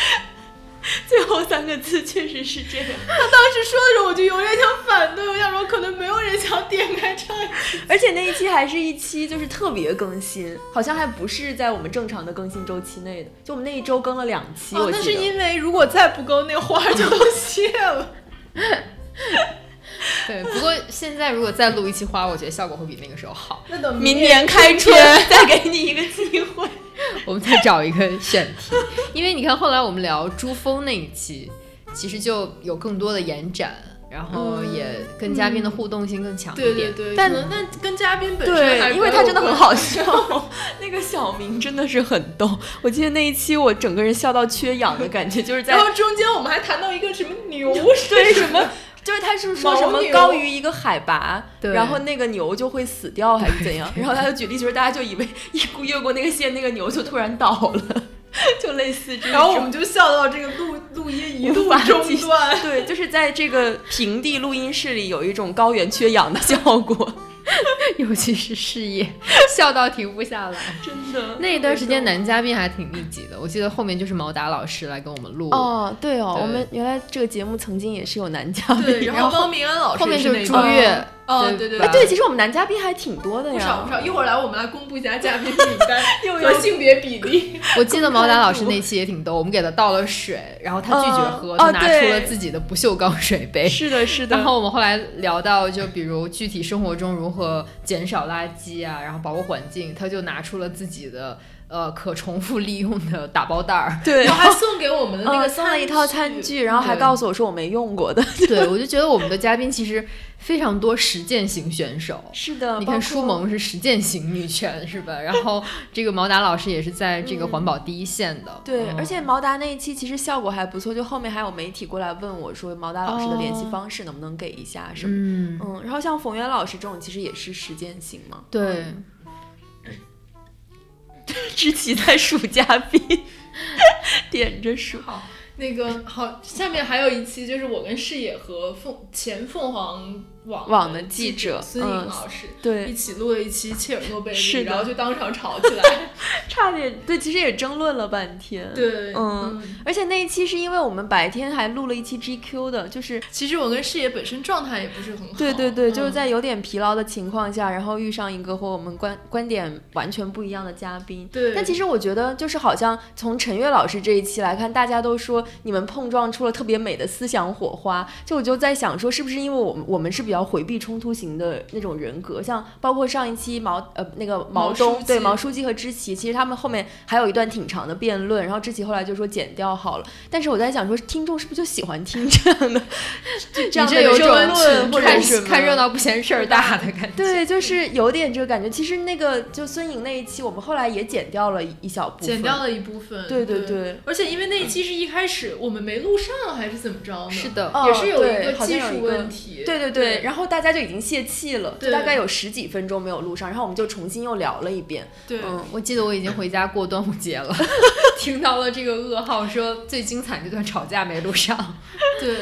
[SPEAKER 2] 最后三个字确实是这样。
[SPEAKER 1] 他当时说的时候，我就有点想反对，我想说可能没有人想点开这样一期。
[SPEAKER 2] 而且那一期还是一期就是特别更新，好像还不是在我们正常的更新周期内的，就我们那一周更了两期。
[SPEAKER 1] 那是因为如果再不更，那花就都谢了。
[SPEAKER 3] 对，不过现在如果再录一期花，我觉得效果会比那个时候好。
[SPEAKER 1] 那等
[SPEAKER 2] 明年开春 再给你一个机会。
[SPEAKER 3] 我们再找一个选题，因为你看后来我们聊珠峰那一期，其实就有更多的延展，然后也跟嘉宾的互动性更强一点。
[SPEAKER 1] 对对对，
[SPEAKER 2] 但
[SPEAKER 1] 可能那跟嘉宾本身还
[SPEAKER 2] 对，
[SPEAKER 1] 是
[SPEAKER 2] 因为他真的很好笑，那个小明真的是很逗。我记得那一期我整个人笑到缺氧的感觉，就是在
[SPEAKER 1] 然后中间我们还谈到一个什么牛
[SPEAKER 2] 对什么。就是他是说什么高于一个海拔，然后那个牛就会死掉还是怎样？然后他就举例，就是大家就以为一过越过那个线，那个牛就突然倒了，就类似这种。
[SPEAKER 1] 然后我们就笑到这个录录音一度中断。
[SPEAKER 2] 对，就是在这个平地录音室里有一种高原缺氧的效果，
[SPEAKER 3] 尤其是事业，笑到停不下来。
[SPEAKER 2] 真的
[SPEAKER 3] 那一段时间男嘉宾还挺密集的，我记得后面就是毛达老师来跟我们录，
[SPEAKER 2] 哦，对哦，
[SPEAKER 3] 对
[SPEAKER 2] 我们原来这个节目曾经也是有男嘉宾，
[SPEAKER 1] 对，然
[SPEAKER 3] 然后
[SPEAKER 1] 汪明安老师
[SPEAKER 3] 后面就是朱越，
[SPEAKER 1] 哦
[SPEAKER 3] 对
[SPEAKER 1] 对对对
[SPEAKER 2] 对，其实我们男嘉宾还挺多的呀，
[SPEAKER 1] 不少不少。一会儿来我们来公布一下嘉宾 名单
[SPEAKER 2] 又
[SPEAKER 1] 和性别比例。
[SPEAKER 3] 我记得毛达老师那期也挺逗，我们给他倒了水，然后他拒绝喝，
[SPEAKER 2] 嗯
[SPEAKER 3] 他拿出了自己的不锈钢水杯。
[SPEAKER 2] 是的，是的。
[SPEAKER 3] 然后我们后来聊到，就比如具体生活中如何减少垃圾啊，然后保护环境，他就拿出了自己的呃可重复利用的打包袋儿。
[SPEAKER 2] 对，
[SPEAKER 1] 然后还送给我们的那
[SPEAKER 2] 嗯
[SPEAKER 1] 个
[SPEAKER 2] 送了一套餐具，然后还告诉我说我没用过的。
[SPEAKER 3] 对，我就觉得我们的嘉宾其实非常多实践型选手。
[SPEAKER 2] 是的，
[SPEAKER 3] 你看舒萌是实践型女权是吧？然后这个毛达老师也是在这个环保第一线的。
[SPEAKER 2] 对，
[SPEAKER 3] 嗯
[SPEAKER 2] 而且毛达那一期其实效果还不错，就后面还有媒体过来问我说毛达老师的联系
[SPEAKER 3] 哦
[SPEAKER 2] 方式能不能给一下什么。
[SPEAKER 3] 嗯，
[SPEAKER 2] 嗯，然后像冯源老师这种其实也是实践型嘛。
[SPEAKER 3] 对，
[SPEAKER 2] 知琪在数嘉宾，点着数。
[SPEAKER 1] 那个好，下面还有一期就是我跟视野和凤前凤凰网
[SPEAKER 2] 网的
[SPEAKER 1] 记
[SPEAKER 2] 记者
[SPEAKER 1] 孙颖
[SPEAKER 2] 嗯
[SPEAKER 1] 老师、一
[SPEAKER 2] 对，
[SPEAKER 1] 起录了一期切尔诺贝利，
[SPEAKER 2] 是
[SPEAKER 1] 然后就当场吵起来。
[SPEAKER 2] 差点对，其实也争论了半天。，
[SPEAKER 1] 对，
[SPEAKER 2] 嗯而且那一期是因为我们白天还录了一期 GQ 的，就是
[SPEAKER 1] 其实我跟视野本身状态也不是很好。
[SPEAKER 2] 对对对，就是
[SPEAKER 1] 嗯
[SPEAKER 2] 在有点疲劳的情况下，然后遇上一个和我们观观点完全不一样的嘉宾。
[SPEAKER 1] 对，
[SPEAKER 2] 但其实我觉得，就是好像从陈悦老师这一期来看，大家都说你们碰撞出了特别美的思想火花。就我就在想说，是不是因为我们我们是比较回避冲突型的那种人格？像包括上一期毛呃那个毛
[SPEAKER 1] 毛
[SPEAKER 2] 东对毛书记和知棋，其实他们后面还有一段挺长的辩论，然后知棋后来就说剪掉好了。但是我在想说，听众是不是就喜欢听这样的，就这样的
[SPEAKER 3] 有
[SPEAKER 2] 争
[SPEAKER 3] 种
[SPEAKER 2] 论或者
[SPEAKER 3] 看看热闹不嫌事儿大的感觉。
[SPEAKER 2] 对，就是有点这个感觉。其实那个就孙颖那一期，我们后来也剪掉了一一小部分，
[SPEAKER 1] 剪掉了一部分。
[SPEAKER 2] 对对
[SPEAKER 1] 对
[SPEAKER 2] 对。
[SPEAKER 1] 而且因为那一期是一开始我们没录上，还是怎么着呢？
[SPEAKER 3] 是，的，
[SPEAKER 2] 哦
[SPEAKER 1] 也是有一个技术问题。
[SPEAKER 2] 对对对，然后大家就已经泄气了，就大概有十几分钟没有录上，然后我们就重新又聊了一遍。
[SPEAKER 1] 对
[SPEAKER 2] 嗯，
[SPEAKER 3] 我记得我已经回家过端午节了，听到了这个噩耗，说最精彩这段吵架没录上。
[SPEAKER 1] 对，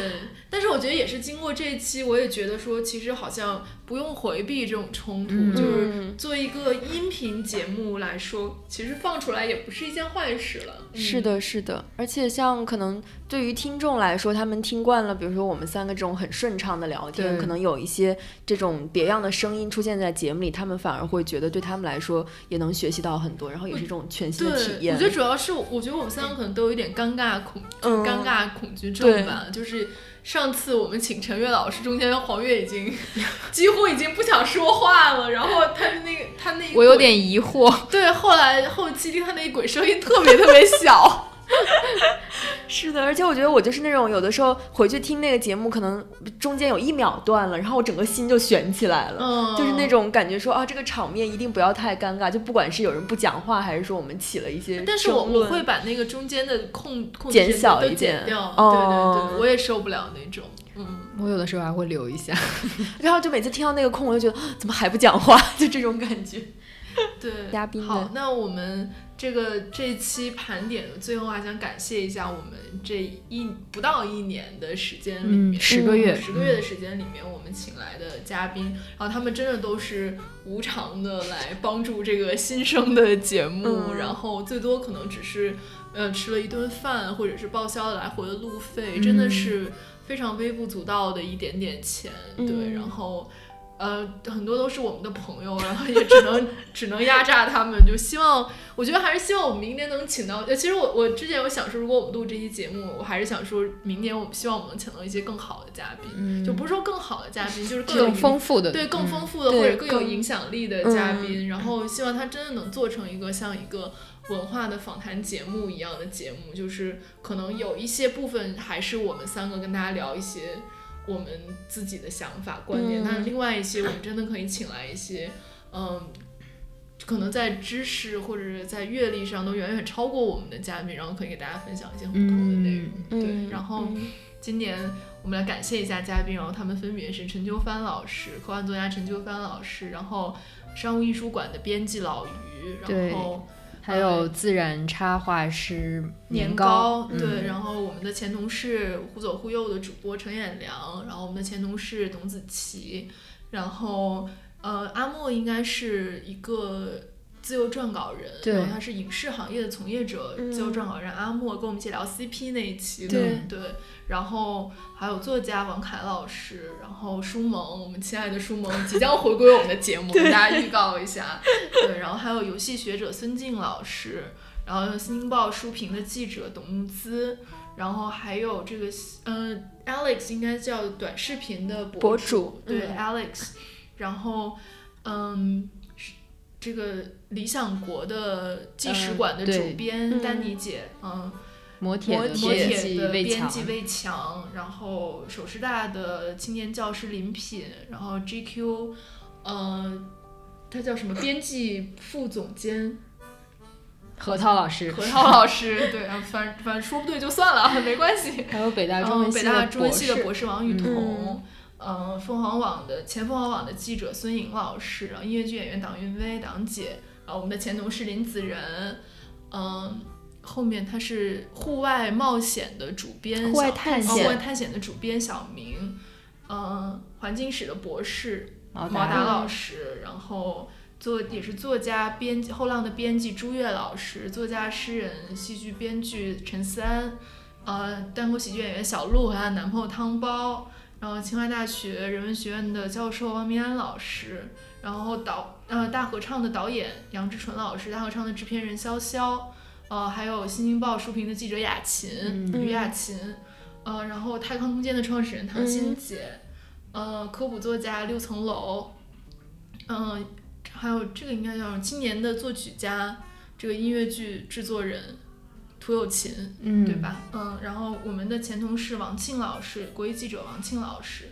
[SPEAKER 1] 但是我觉得也是经过这一期，我也觉得说，其实好像不用回避这种冲突，
[SPEAKER 3] 嗯
[SPEAKER 1] 就是
[SPEAKER 2] 嗯
[SPEAKER 1] 做一个音频节目来说，其实放出来也不是一件坏事了。
[SPEAKER 2] 是的，是的，而且像可能对于听众来说，他们听惯了，比如说我们三个这种很顺畅的聊天，可能有一些这种别样的声音出现在节目里，他们反而会觉得对他们来说也能学习到很多，然后也是一种全新，的体验。
[SPEAKER 1] 我觉得主要是，我觉得我们三个可能都有一点尴尬恐，
[SPEAKER 2] 嗯
[SPEAKER 1] 尴尬恐惧症吧。就是上次我们请陈悦老师，中间黄月已经几乎已经不想说话了，然后他的那个他那
[SPEAKER 3] 我有点疑惑，
[SPEAKER 1] 对，后来后期听他那鬼声音特别特别小。
[SPEAKER 2] 是的，而且我觉得我就是那种有的时候回去听那个节目，可能中间有一秒断了，然后我整个心就悬起来了。
[SPEAKER 1] 嗯，
[SPEAKER 2] 就是那种感觉说啊，这个场面一定不要太尴尬，就不管是有人不讲话，还是说我们起了一些
[SPEAKER 1] 但是我会把那个中间的空空
[SPEAKER 2] 减小一点
[SPEAKER 1] 掉，
[SPEAKER 2] 哦
[SPEAKER 1] 对对对，我也受不了那种，嗯，
[SPEAKER 3] 我有的时候还会留一下。
[SPEAKER 2] 然后就每次听到那个空，我就觉得啊怎么还不讲话，就这种感觉。
[SPEAKER 1] 对，
[SPEAKER 2] 嘉宾
[SPEAKER 1] 好，那我们这个这期盘点最后还想感谢一下我们这一不到一年的时间里面，
[SPEAKER 3] 嗯十个月
[SPEAKER 1] 十个月的时间里面，我们请来的嘉宾，然后他们真的都是无偿的来帮助这个新生的节目，
[SPEAKER 2] 嗯。
[SPEAKER 1] 然后最多可能只是呃吃了一顿饭，或者是报销来回的路费，真的
[SPEAKER 3] 嗯
[SPEAKER 1] 是非常微不足道的一点点钱，对，
[SPEAKER 2] 嗯。
[SPEAKER 1] 然后。呃，很多都是我们的朋友，然后也只能只能压榨他们，就希望，我觉得还是希望我们明年能请到。呃，其实我我之前有想说，如果我们录这期节目，我还是想说明年我们希望我们能请到一些更好的嘉宾，
[SPEAKER 3] 嗯
[SPEAKER 1] 就不是说更好的嘉宾，就是更
[SPEAKER 3] 丰富的，
[SPEAKER 1] 对更
[SPEAKER 3] 嗯
[SPEAKER 1] 丰富的、
[SPEAKER 2] 对
[SPEAKER 1] 或者更有影响力的嘉宾，然后希望他真的能做成一个像一个文化的访谈节目一样的节目，就是可能有一些部分还是我们三个跟大家聊一些我们自己的想法观点，
[SPEAKER 2] 嗯
[SPEAKER 1] 但另外一些我们真的可以请来一些，嗯。可能在知识或者是在阅历上都远远超过我们的嘉宾，然后可以给大家分享一些很不同的内容。
[SPEAKER 2] 嗯
[SPEAKER 1] 对，然后
[SPEAKER 2] 嗯
[SPEAKER 1] 今年我们来感谢一下嘉宾，然后他们分别是陈秋帆老师、科幻作家陈秋帆老师，然后商务艺术馆的编辑老于，然后
[SPEAKER 3] 还有自然插画师
[SPEAKER 1] 年
[SPEAKER 3] 糕，
[SPEAKER 1] 对，
[SPEAKER 3] 嗯
[SPEAKER 1] 然后我们的前同事忽左忽右的主播陈远良，然后我们的前同事董子琪，然后呃阿莫应该是一个。自由撰稿人，然后他是影视行业的从业者，
[SPEAKER 2] 嗯。
[SPEAKER 1] 自由撰稿人阿莫跟我们一起聊 CP 那一期的，
[SPEAKER 2] 对。
[SPEAKER 1] 对，然后还有作家王凯老师，然后舒萌，我们亲爱的舒萌即将回归我们的节目，跟大家预告一下，对，然后还有游戏学者孙静老师，然后《新京报》书评的记者董木姿，然后还有这个呃 Alex 应该叫短视频的博
[SPEAKER 2] 博主
[SPEAKER 1] 对、
[SPEAKER 2] 嗯。
[SPEAKER 1] Alex，然后嗯。是这个理想国的纪实
[SPEAKER 3] 嗯
[SPEAKER 1] 馆的主编
[SPEAKER 2] 嗯
[SPEAKER 1] 丹妮姐，嗯，
[SPEAKER 3] 磨铁的
[SPEAKER 1] 磨
[SPEAKER 3] 编辑
[SPEAKER 1] 铁的
[SPEAKER 3] 魏强，
[SPEAKER 1] 编辑魏强，然后首师大的青年教师林品，然后 GQ，呃，他叫什么？编辑副总监
[SPEAKER 3] 何涛老师，
[SPEAKER 1] 何涛老师，对啊，反反正说不对就算了，啊，没关系。
[SPEAKER 3] 还有北大中
[SPEAKER 1] 嗯，
[SPEAKER 3] 文系的
[SPEAKER 1] 北大中文
[SPEAKER 3] 博士
[SPEAKER 1] 系的博士王雨
[SPEAKER 2] 嗯
[SPEAKER 1] 桐，嗯，凤凰网的前凤凰网的记者孙颖老师，然后音乐剧演员党云威党姐，然后我们的前同事林子仁，嗯。后面他是户外冒险的主编，
[SPEAKER 2] 户外
[SPEAKER 1] 小
[SPEAKER 2] 探
[SPEAKER 1] 哦户外
[SPEAKER 2] 险
[SPEAKER 1] 探险的主编小明，嗯、环境史的博士
[SPEAKER 2] 毛
[SPEAKER 1] 毛达老师，然后作也是作家编辑后浪的编辑朱越老师，作家诗人戏剧编剧陈思安，呃，单口喜剧演员小鹿和她的男朋友汤包，然后清华大学人文学院的教授王明安老师，然后导呃大合唱的导演杨志纯老师，大合唱的制片人潇潇，呃，还有新京报书评的记者雅琴、
[SPEAKER 2] 嗯
[SPEAKER 1] 于雅琴，呃，然后泰康空间的创始人唐新杰，呃，科普作家六层楼，嗯、还有这个应该叫青年的作曲家，这个音乐剧制作人涂有琴，
[SPEAKER 2] 嗯
[SPEAKER 1] 对？吧？嗯，然后我们的前同事王庆老师，国艺记者王庆老师，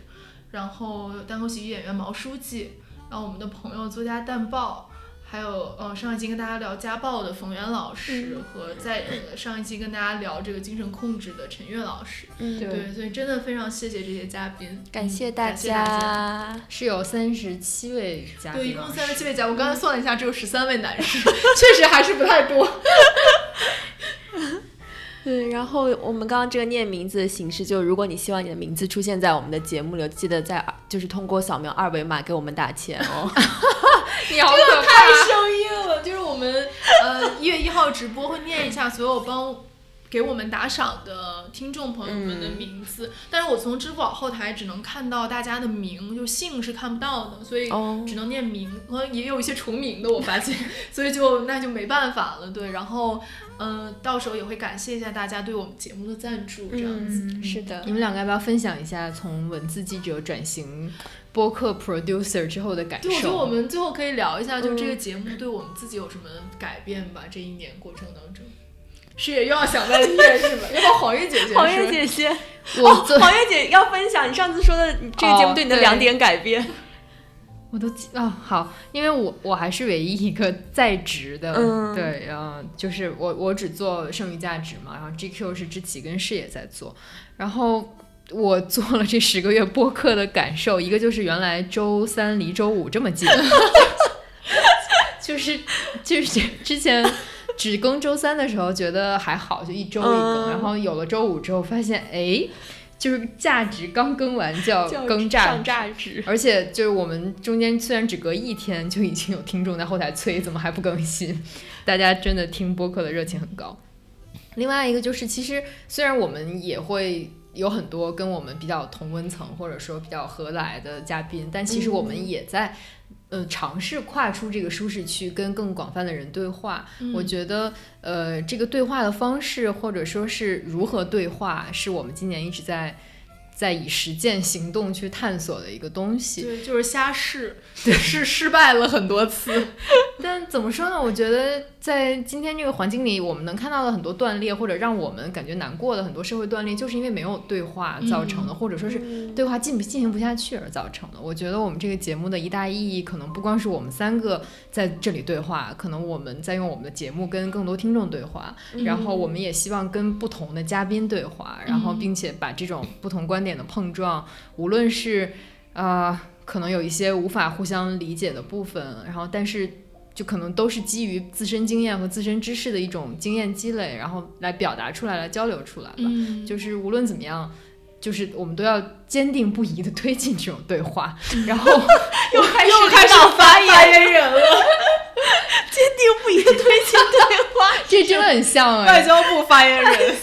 [SPEAKER 1] 然后单口喜剧演员毛书记，然后我们的朋友作家淡豹，还有呃上一期跟大家聊家暴的冯源老师，
[SPEAKER 2] 嗯
[SPEAKER 1] 和在呃上一期跟大家聊这个精神控制的陈悦老师。
[SPEAKER 2] 嗯，
[SPEAKER 3] 对
[SPEAKER 1] 对，所以真的非常谢谢这些嘉宾，
[SPEAKER 2] 感谢大
[SPEAKER 1] 感谢大
[SPEAKER 2] 家。
[SPEAKER 3] 是有三十七位嘉宾，
[SPEAKER 1] 对，一共三十七位嘉宾，我刚才算了一下，只有十三位男士，确实还是不太多。
[SPEAKER 2] 对，然后我们刚刚这个念名字的形式，就如果你希望你的名字出现在我们的节目里，记得在就是通过扫描二维码给我们打钱哦。
[SPEAKER 3] 你好可
[SPEAKER 1] 太生硬了，就是我们呃一月一号直播会念一下所有帮给我们打赏的听众朋友们的名字，但是我从支付宝后台只能看到大家的名，就姓是看不到的，所以
[SPEAKER 2] 哦
[SPEAKER 1] 只能念名，和也有一些重名的，我发现，所以就那就没办法了，对，然后嗯、呃到时候也会感谢一下大家对我们节目的赞助，这样子。
[SPEAKER 2] 嗯，是的
[SPEAKER 3] 你。们两个要不要分享一下从文字记者转型播客 producer 之后的感受？
[SPEAKER 1] 对，我觉得我们最后可以聊一下，就这个
[SPEAKER 2] 嗯
[SPEAKER 1] 节目对我们自己有什么改变吧？这一年过程当中，师爷又要想在念是吧？要不黄月姐姐？
[SPEAKER 2] 黄月姐姐，
[SPEAKER 3] 我
[SPEAKER 2] 黄月姐要分享你上次说的这个节目
[SPEAKER 3] 哦
[SPEAKER 2] 对你的两点改变。
[SPEAKER 3] 我都记啊、好，因为我我还是唯一一个在职的，
[SPEAKER 2] 嗯
[SPEAKER 3] 对，嗯、就是我我只做剩余价值嘛，然后 GQ 是知棋跟视野在做，然后我做了这十个月播客的感受，一个就是原来周三离周五这么近，就是就是之前只更周三的时候觉得还好，就一周一更，
[SPEAKER 2] 嗯
[SPEAKER 3] 然后有了周五之后发现，哎。就是价值刚更完就要
[SPEAKER 2] 叫
[SPEAKER 3] 更价
[SPEAKER 2] 上
[SPEAKER 3] 值，
[SPEAKER 2] 价值。
[SPEAKER 3] 而且就是我们中间虽然只隔一天，就已经有听众在后台催，怎么还不更新？大家真的听播客的热情很高。另外一个就是，其实虽然我们也会有很多跟我们比较同温层或者说比较合来的嘉宾，但其实我们也在。呃，尝试跨出这个舒适区，跟更广泛的人对话。我觉得，呃，这个对话的方式，或者说是如何对话，是我们今年一直在在以实践行动去探索的一个东西。
[SPEAKER 1] 对，就是瞎试，是失败了很多次。
[SPEAKER 3] 但怎么说呢？我觉得在今天这个环境里，我们能看到的很多断裂，或者让我们感觉难过的很多社会断裂，就是因为没有对话造成的，或者说是对话进不进行不下去而造成的。我觉得我们这个节目的一大意义，可能不光是我们三个在这里对话，可能我们在用我们的节目跟更多听众对话，然后我们也希望跟不同的嘉宾对话，然后并且把这种不同观点的碰撞，无论是呃可能有一些无法互相理解的部分，然后但是。就可能都是基于自身经验和自身知识的一种经验积累，然后来表达出来，来交流出来吧。
[SPEAKER 1] 嗯，
[SPEAKER 3] 就是无论怎么样，就是我们都要坚定不移的推进这种对话，然后
[SPEAKER 2] 又开始
[SPEAKER 1] 又开始
[SPEAKER 2] 发言，
[SPEAKER 1] 人了，
[SPEAKER 2] 坚定不移的推进对话。
[SPEAKER 3] 这真的很像
[SPEAKER 1] 外
[SPEAKER 3] 哎，
[SPEAKER 1] 交部发言人。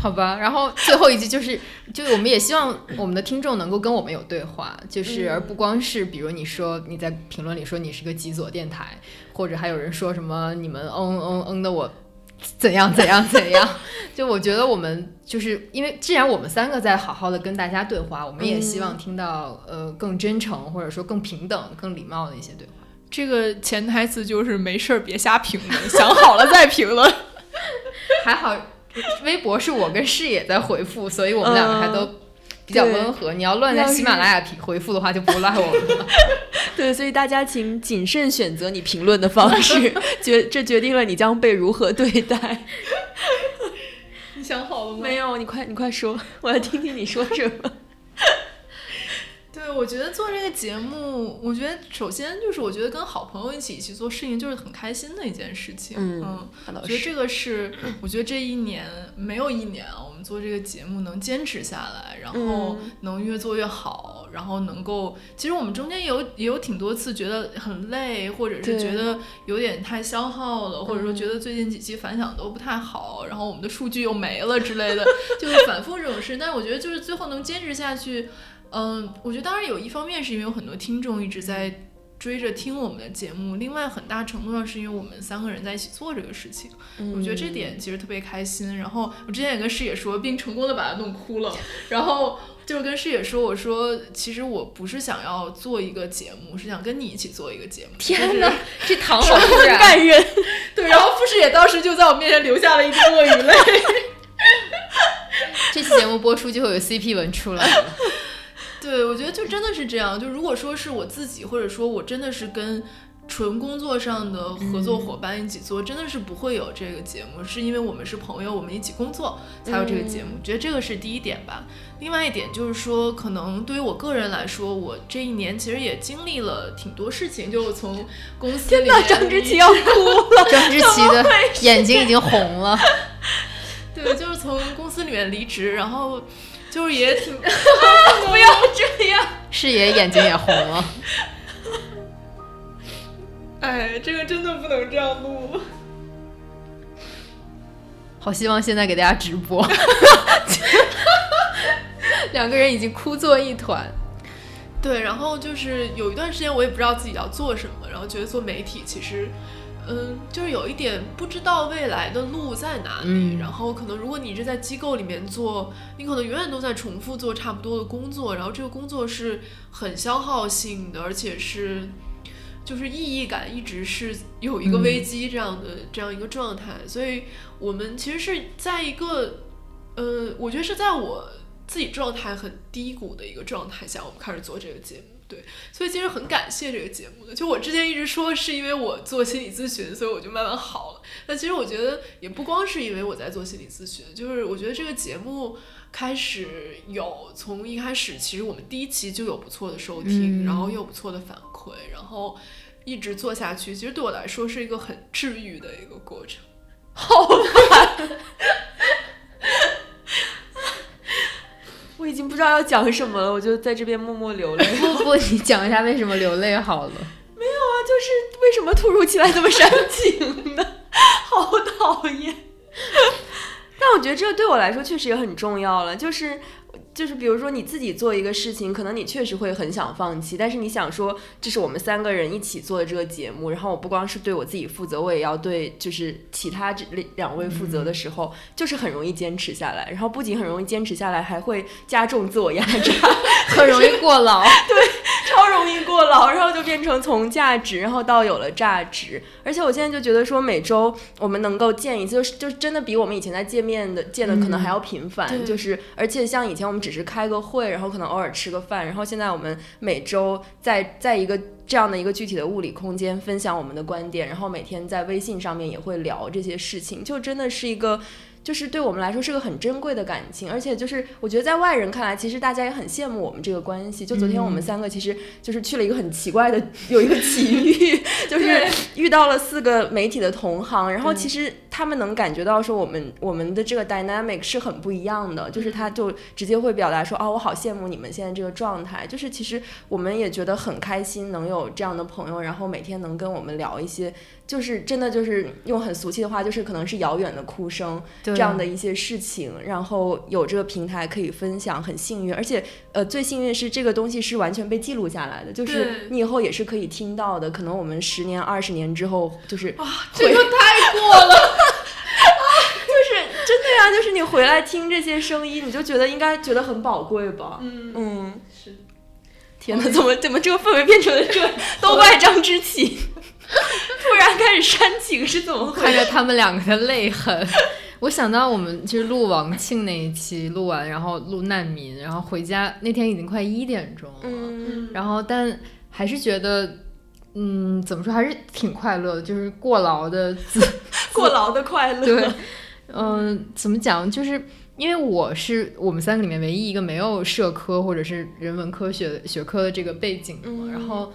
[SPEAKER 3] 好吧。然后最后一句就是，就是我们也希望我们的听众能够跟我们有对话，就是而不光是比如你说你在评论里说你是个极左电台，或者还有人说什么你们嗯嗯嗯的我。怎样怎样怎样？就我觉得我们就是因为既然我们三个在好好的跟大家对话，我们也希望听到、呃更真诚或者说更平等、更礼貌的一些对话。
[SPEAKER 1] 这个潜台词就是没事儿别瞎评论，想好了再评论。
[SPEAKER 3] 还好，微博是我跟视野在回复，所以我们两个还都比较温和。你要乱在喜马拉雅评回复的话，就不赖我们了。
[SPEAKER 2] 对，所以大家请谨慎选择你评论的方式，决这决定了你将被如何对待。
[SPEAKER 1] 你想好了吗？
[SPEAKER 2] 没有，你快你快说，我要听听你说什么。
[SPEAKER 1] 对，我我觉得做这个节目，我觉得首先就是我觉得跟好朋友一起去做事情就是很开心的一件事情。
[SPEAKER 2] 嗯
[SPEAKER 1] 觉得这个是，我觉得这一年没有一年啊，我们做这个节目能坚持下来，然后
[SPEAKER 2] 嗯
[SPEAKER 1] 能越做越好，然后能够，其实我们中间也有也有挺多次觉得很累，或者是觉得有点太消耗了，或者说
[SPEAKER 2] 嗯
[SPEAKER 1] 觉得最近几期反响都不太好，然后我们的数据又没了之类的，就是反复这种事。但是我觉得就是最后能坚持下去，嗯，我觉得当然有一方面是因为有很多听众一直在。追着听我们的节目，另外很大程度上是因为我们三个人在一起做这个事情，我觉得这点其实特别开心。然后我之前也跟师姐说，并成功的把他弄哭了。然后就是跟师姐说，我说其实我不是想要做一个节目，是想跟你一起做一个节目。
[SPEAKER 3] 天哪，这糖好突然。
[SPEAKER 2] 感人。
[SPEAKER 1] 对，然后傅师野当时就在我面前流下了一滴鳄鱼泪。
[SPEAKER 3] 这期节目播出就会有 CP 文出来了。
[SPEAKER 1] 对，我觉得就真的是这样。就如果说是我自己，或者说我真的是跟纯工作上的合作伙伴一起做，真的是不会有这个节目，是因为我们是朋友，我们一起工作才有这个节目。觉得这个是第一点吧。另外一点就是说，可能对于我个人来说，我这一年其实也经历了挺多事情，就我从公司里面
[SPEAKER 2] 那张之琪要哭了。
[SPEAKER 3] 张之琪的眼睛已经红了。
[SPEAKER 1] 对，就是从公司里面离职，然后就是也挺
[SPEAKER 2] 不要这样。
[SPEAKER 3] 视野眼睛也红了。
[SPEAKER 1] 哎，这个真的不能这样录。
[SPEAKER 3] 好希望现在给大家直播，两个人已经哭作一团。
[SPEAKER 1] 对，然后就是有一段时间我也不知道自己要做什么，然后觉得做媒体其实，嗯，就是有一点不知道未来的路在哪里。
[SPEAKER 3] 嗯
[SPEAKER 1] 然后可能如果你一直在机构里面做，你可能永远都在重复做差不多的工作，然后这个工作是很消耗性的，而且是就是意义感一直是有一个危机这样的、这样一个状态。所以我们其实是在一个，呃，我觉得是在我。自己状态很低谷的一个状态下，我们开始做这个节目，对，所以其实很感谢这个节目的。就我之前一直说是因为我做心理咨询，所以我就慢慢好了。但其实我觉得也不光是因为我在做心理咨询，就是我觉得这个节目开始有从一开始，其实我们第一期就有不错的收听，
[SPEAKER 3] 嗯
[SPEAKER 1] 然后又有不错的反馈，然后一直做下去，其实对我来说是一个很治愈的一个过程。
[SPEAKER 2] 我 已经不知道要讲什么了，我就在这边默默流泪。
[SPEAKER 3] 不不，你讲一下为什么流泪好了。
[SPEAKER 2] 没有啊就是为什么突如其来这么煽情呢？好讨厌。但我觉得这对我来说确实也很重要了，就是。就是比如说你自己做一个事情，可能你确实会很想放弃，但是你想说这是我们三个人一起做的这个节目，然后我不光是对我自己负责，我也要对就是其他这两位负责的时候，就是很容易坚持下来，然后不仅很容易坚持下来，还会加重自我压榨
[SPEAKER 3] 很容易过劳。
[SPEAKER 2] 对超容易过劳，然后就变成从价值，然后到有了价值。而且我现在就觉得说，每周我们能够见一次，就是就真的比我们以前在见面的见的可能还要频繁。
[SPEAKER 1] 对
[SPEAKER 2] 就是而且像以前我们只是开个会，然后可能偶尔吃个饭，然后现在我们每周在在一个这样的一个具体的物理空间分享我们的观点，然后每天在微信上面也会聊这些事情，就真的是一个。就是对我们来说是个很珍贵的感情，而且就是我觉得在外人看来，其实大家也很羡慕我们这个关系。就昨天我们三个其实就是去了一个很奇怪的，有一个奇遇，就是遇到了四个媒体的同行，然后其实他们能感觉到说我们我们的这个 dynamic 是很不一样的，就是他就直接会表达说哦，我好羡慕你们现在这个状态。就是其实我们也觉得很开心，能有这样的朋友，然后每天能跟我们聊一些。就是真的就是用很俗气的话，就是可能是遥远的哭声这样的一些事情，然后有这个平台可以分享，很幸运。而且呃，最幸运是这个东西是完全被记录下来的，就是你以后也是可以听到的。可能我们十年、二十年之后，就是
[SPEAKER 1] 啊，这个太过了。
[SPEAKER 2] 就是真的呀，就是你回来听这些声音，你就觉得应该觉得很宝贵吧？
[SPEAKER 1] 嗯
[SPEAKER 2] 嗯，
[SPEAKER 1] 是。
[SPEAKER 2] 天哪，怎么怎么这个氛围变成了这？都怪张之琪，突然开始煽情是怎么回事？
[SPEAKER 3] 看着他们两个的泪痕，我想到我们就是录王庆那一期录完，然后录难民，然后回家那天已经快一点钟了，
[SPEAKER 2] 嗯，
[SPEAKER 3] 然后但还是觉得，嗯，怎么说还是挺快乐的，就是过劳的自
[SPEAKER 2] 过劳的快乐。
[SPEAKER 3] 对，嗯、怎么讲就是。因为我是我们三个里面唯一一个没有社科或者是人文科学学科的这个背景的嘛，然后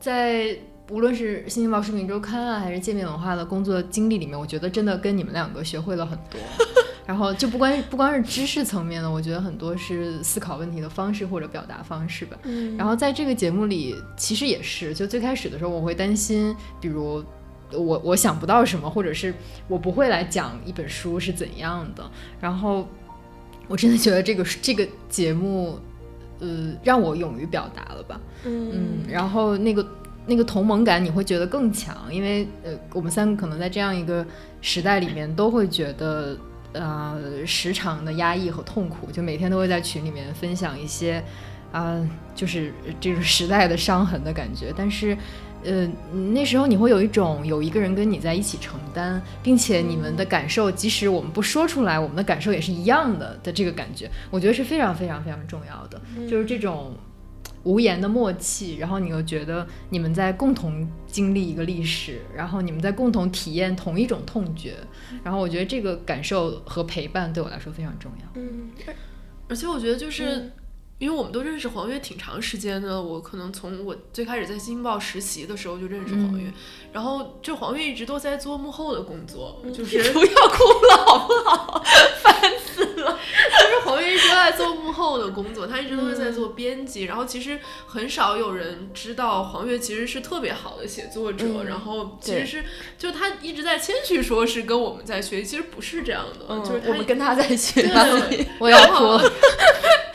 [SPEAKER 3] 在无论是《新京报视频周刊》啊，还是界面文化的工作经历里面，我觉得真的跟你们两个学会了很多。然后就不光不光是知识层面的，我觉得很多是思考问题的方式或者表达方式吧。
[SPEAKER 2] 嗯
[SPEAKER 3] 然后在这个节目里，其实也是，就最开始的时候，我会担心，比如我我想不到什么，或者是我不会来讲一本书是怎样的。然后我真的觉得这个这个节目，呃，让我勇于表达了吧。嗯，然后那个那个同盟感你会觉得更强，因为呃，我们三个可能在这样一个时代里面都会觉得。呃，时常的压抑和痛苦，就每天都会在群里面分享一些，啊、就是这种时代的伤痕的感觉。但是，呃，那时候你会有一种有一个人跟你在一起承担，并且你们的感受，即使我们不说出来，我们的感受也是一样的的这个感觉，我觉得是非常非常非常重要的，就是这种。无言的默契，然后你又觉得你们在共同经历一个历史，然后你们在共同体验同一种痛觉，然后我觉得这个感受和陪伴对我来说非常重要。
[SPEAKER 2] 嗯
[SPEAKER 1] 而且我觉得就是。
[SPEAKER 2] 嗯
[SPEAKER 1] 因为我们都认识黄月挺长时间的，我可能从我最开始在《新京报》实习的时候就认识黄月，然后就黄月一直都在做幕后的工作，就是
[SPEAKER 2] 不要哭了好不好？
[SPEAKER 1] 烦死了就是黄月一直都在做幕后的工作，他一直都是在做编辑，然后其实很少有人知道黄月其实是特别好的写作者，
[SPEAKER 2] 嗯
[SPEAKER 1] 然后其实是就他一直在谦虚说是跟我们在学习，其实不是这样的，就是
[SPEAKER 2] 我们跟他在学
[SPEAKER 1] 对
[SPEAKER 3] 我要哭了。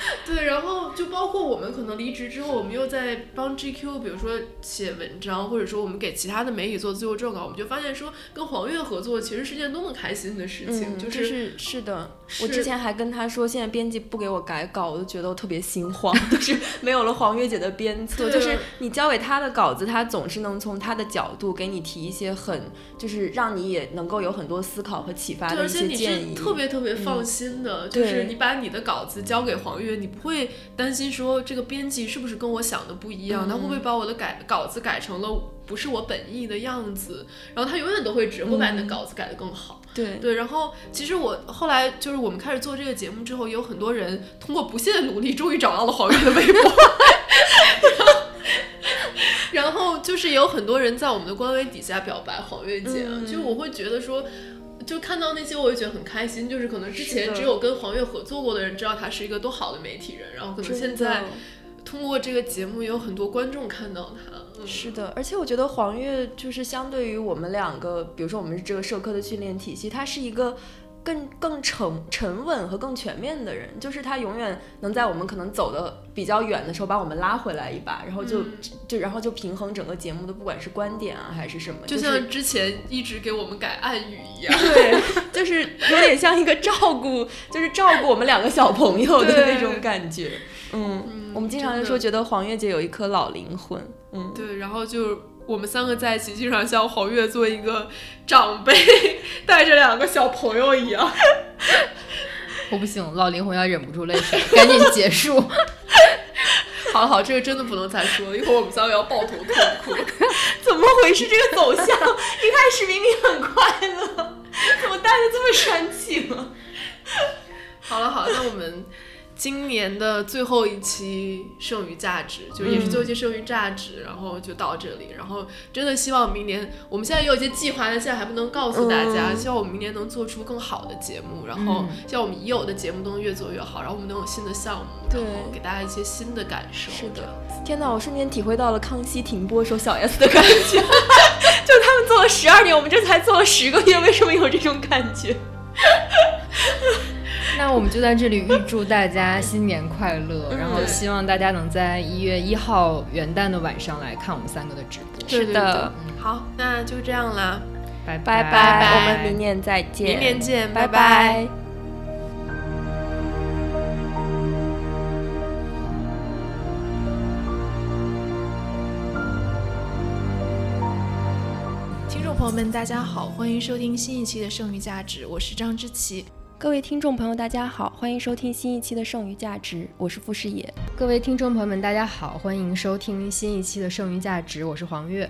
[SPEAKER 1] 对，然后就包括我们可能离职之后，我们又在帮 GQ，比如说写文章，或者说我们给其他的媒体做自由撰稿，我们就发现说跟黄月合作其实是件多么开心的事情，
[SPEAKER 2] 嗯，
[SPEAKER 1] 就
[SPEAKER 2] 就是是的，我之前还跟他说，现在编辑不给我改稿，我就觉得我特别心慌，就是没有了黄月姐的鞭策，
[SPEAKER 1] 对
[SPEAKER 2] 就是你交给他的稿子，他总是能从他的角度给你提一些很，就是让你也能够有很多思考和启发
[SPEAKER 1] 对，
[SPEAKER 2] 的一
[SPEAKER 1] 而且你。是特别特别放心的，就是你把你的稿子交给黄月，你不会担心说这个编辑是不是跟我想的不一样，他会不会把我的改稿子改成了不是我本意的样子，然后他永远都会只会把你的稿子改得更好。
[SPEAKER 2] 对，
[SPEAKER 1] 对，然后其实我后来就是我们开始做这个节目之后，也有很多人通过不懈的努力，终于找到了黄月的微博。然后就是也有很多人在我们的官微底下表白黄月姐，
[SPEAKER 2] 嗯
[SPEAKER 1] 就是我会觉得说。就看到那些，我也觉得很开心。就是可能之前只有跟黄月合作过的人知道他是一个多好的媒体人，然后可能现在通过这个节目，也有很多观众看到他。嗯
[SPEAKER 2] 是的，而且我觉得黄月就是相对于我们两个，比如说我们这个社科的训练体系，它是一个更更沉沉稳和更全面的人，就是他永远能在我们可能走的比较远的时候把我们拉回来一把，然后就、
[SPEAKER 1] 嗯
[SPEAKER 2] 就然后就平衡整个节目的，不管是观点啊还是什么，
[SPEAKER 1] 就像之前一直给我们改暗语一样。
[SPEAKER 2] 对，就是有点像一个照顾，就是照顾我们两个小朋友的那种感觉。嗯，
[SPEAKER 1] 嗯
[SPEAKER 2] 我们经常就说觉得黄月姐有一颗老灵魂。嗯，
[SPEAKER 1] 对，然后就我们三个在一起，经常像黄月做一个长辈 带着两个小朋友一样。
[SPEAKER 3] 我不行，老灵魂要忍不住泪水，赶紧结束。
[SPEAKER 1] 好了好，这个真的不能再说了，一会儿我们三个要抱头痛哭。
[SPEAKER 2] 怎么回事？这个走向一开始明明很快乐，怎么带的这么煽情啊？
[SPEAKER 1] 好了好了，那我们。今年的最后一期剩余价值，就也是最后一期剩余价值，然后就到这里。然后真的希望明年，我们现在也有一些计划，但现在还不能告诉大家。
[SPEAKER 2] 嗯
[SPEAKER 1] 希望我们明年能做出更好的节目，然后希望我们已有的节目都能越做越好，然后我们能有新的项目，然后给大家一些新的感受。
[SPEAKER 2] 是的天哪，我瞬间体会到了康熙停播时候小 S 的感觉，就他们做了十二年，我们这才做了十个月，为什么有这种感觉？
[SPEAKER 3] 那我们就在这里预祝大家新年快乐，然后希望大家能在一月一号元旦的晚上来看我们三个的直播。
[SPEAKER 2] 是的。
[SPEAKER 1] 对好，那就这样啦，
[SPEAKER 3] 拜
[SPEAKER 2] 拜。
[SPEAKER 3] 拜
[SPEAKER 1] 拜。
[SPEAKER 2] 我们明年再见，
[SPEAKER 1] 明年见，
[SPEAKER 2] 拜
[SPEAKER 1] 拜
[SPEAKER 2] 拜。
[SPEAKER 1] 听众朋友们，大家好，欢迎收听新一期的《剩余价值》，我是张之琪。
[SPEAKER 4] 各位听众朋友，大家好，欢迎收听新一期的《剩余价值》，我是傅视野。
[SPEAKER 3] 各位听众朋友们，大家好，欢迎收听新一期的《剩余价值》，我是黄月。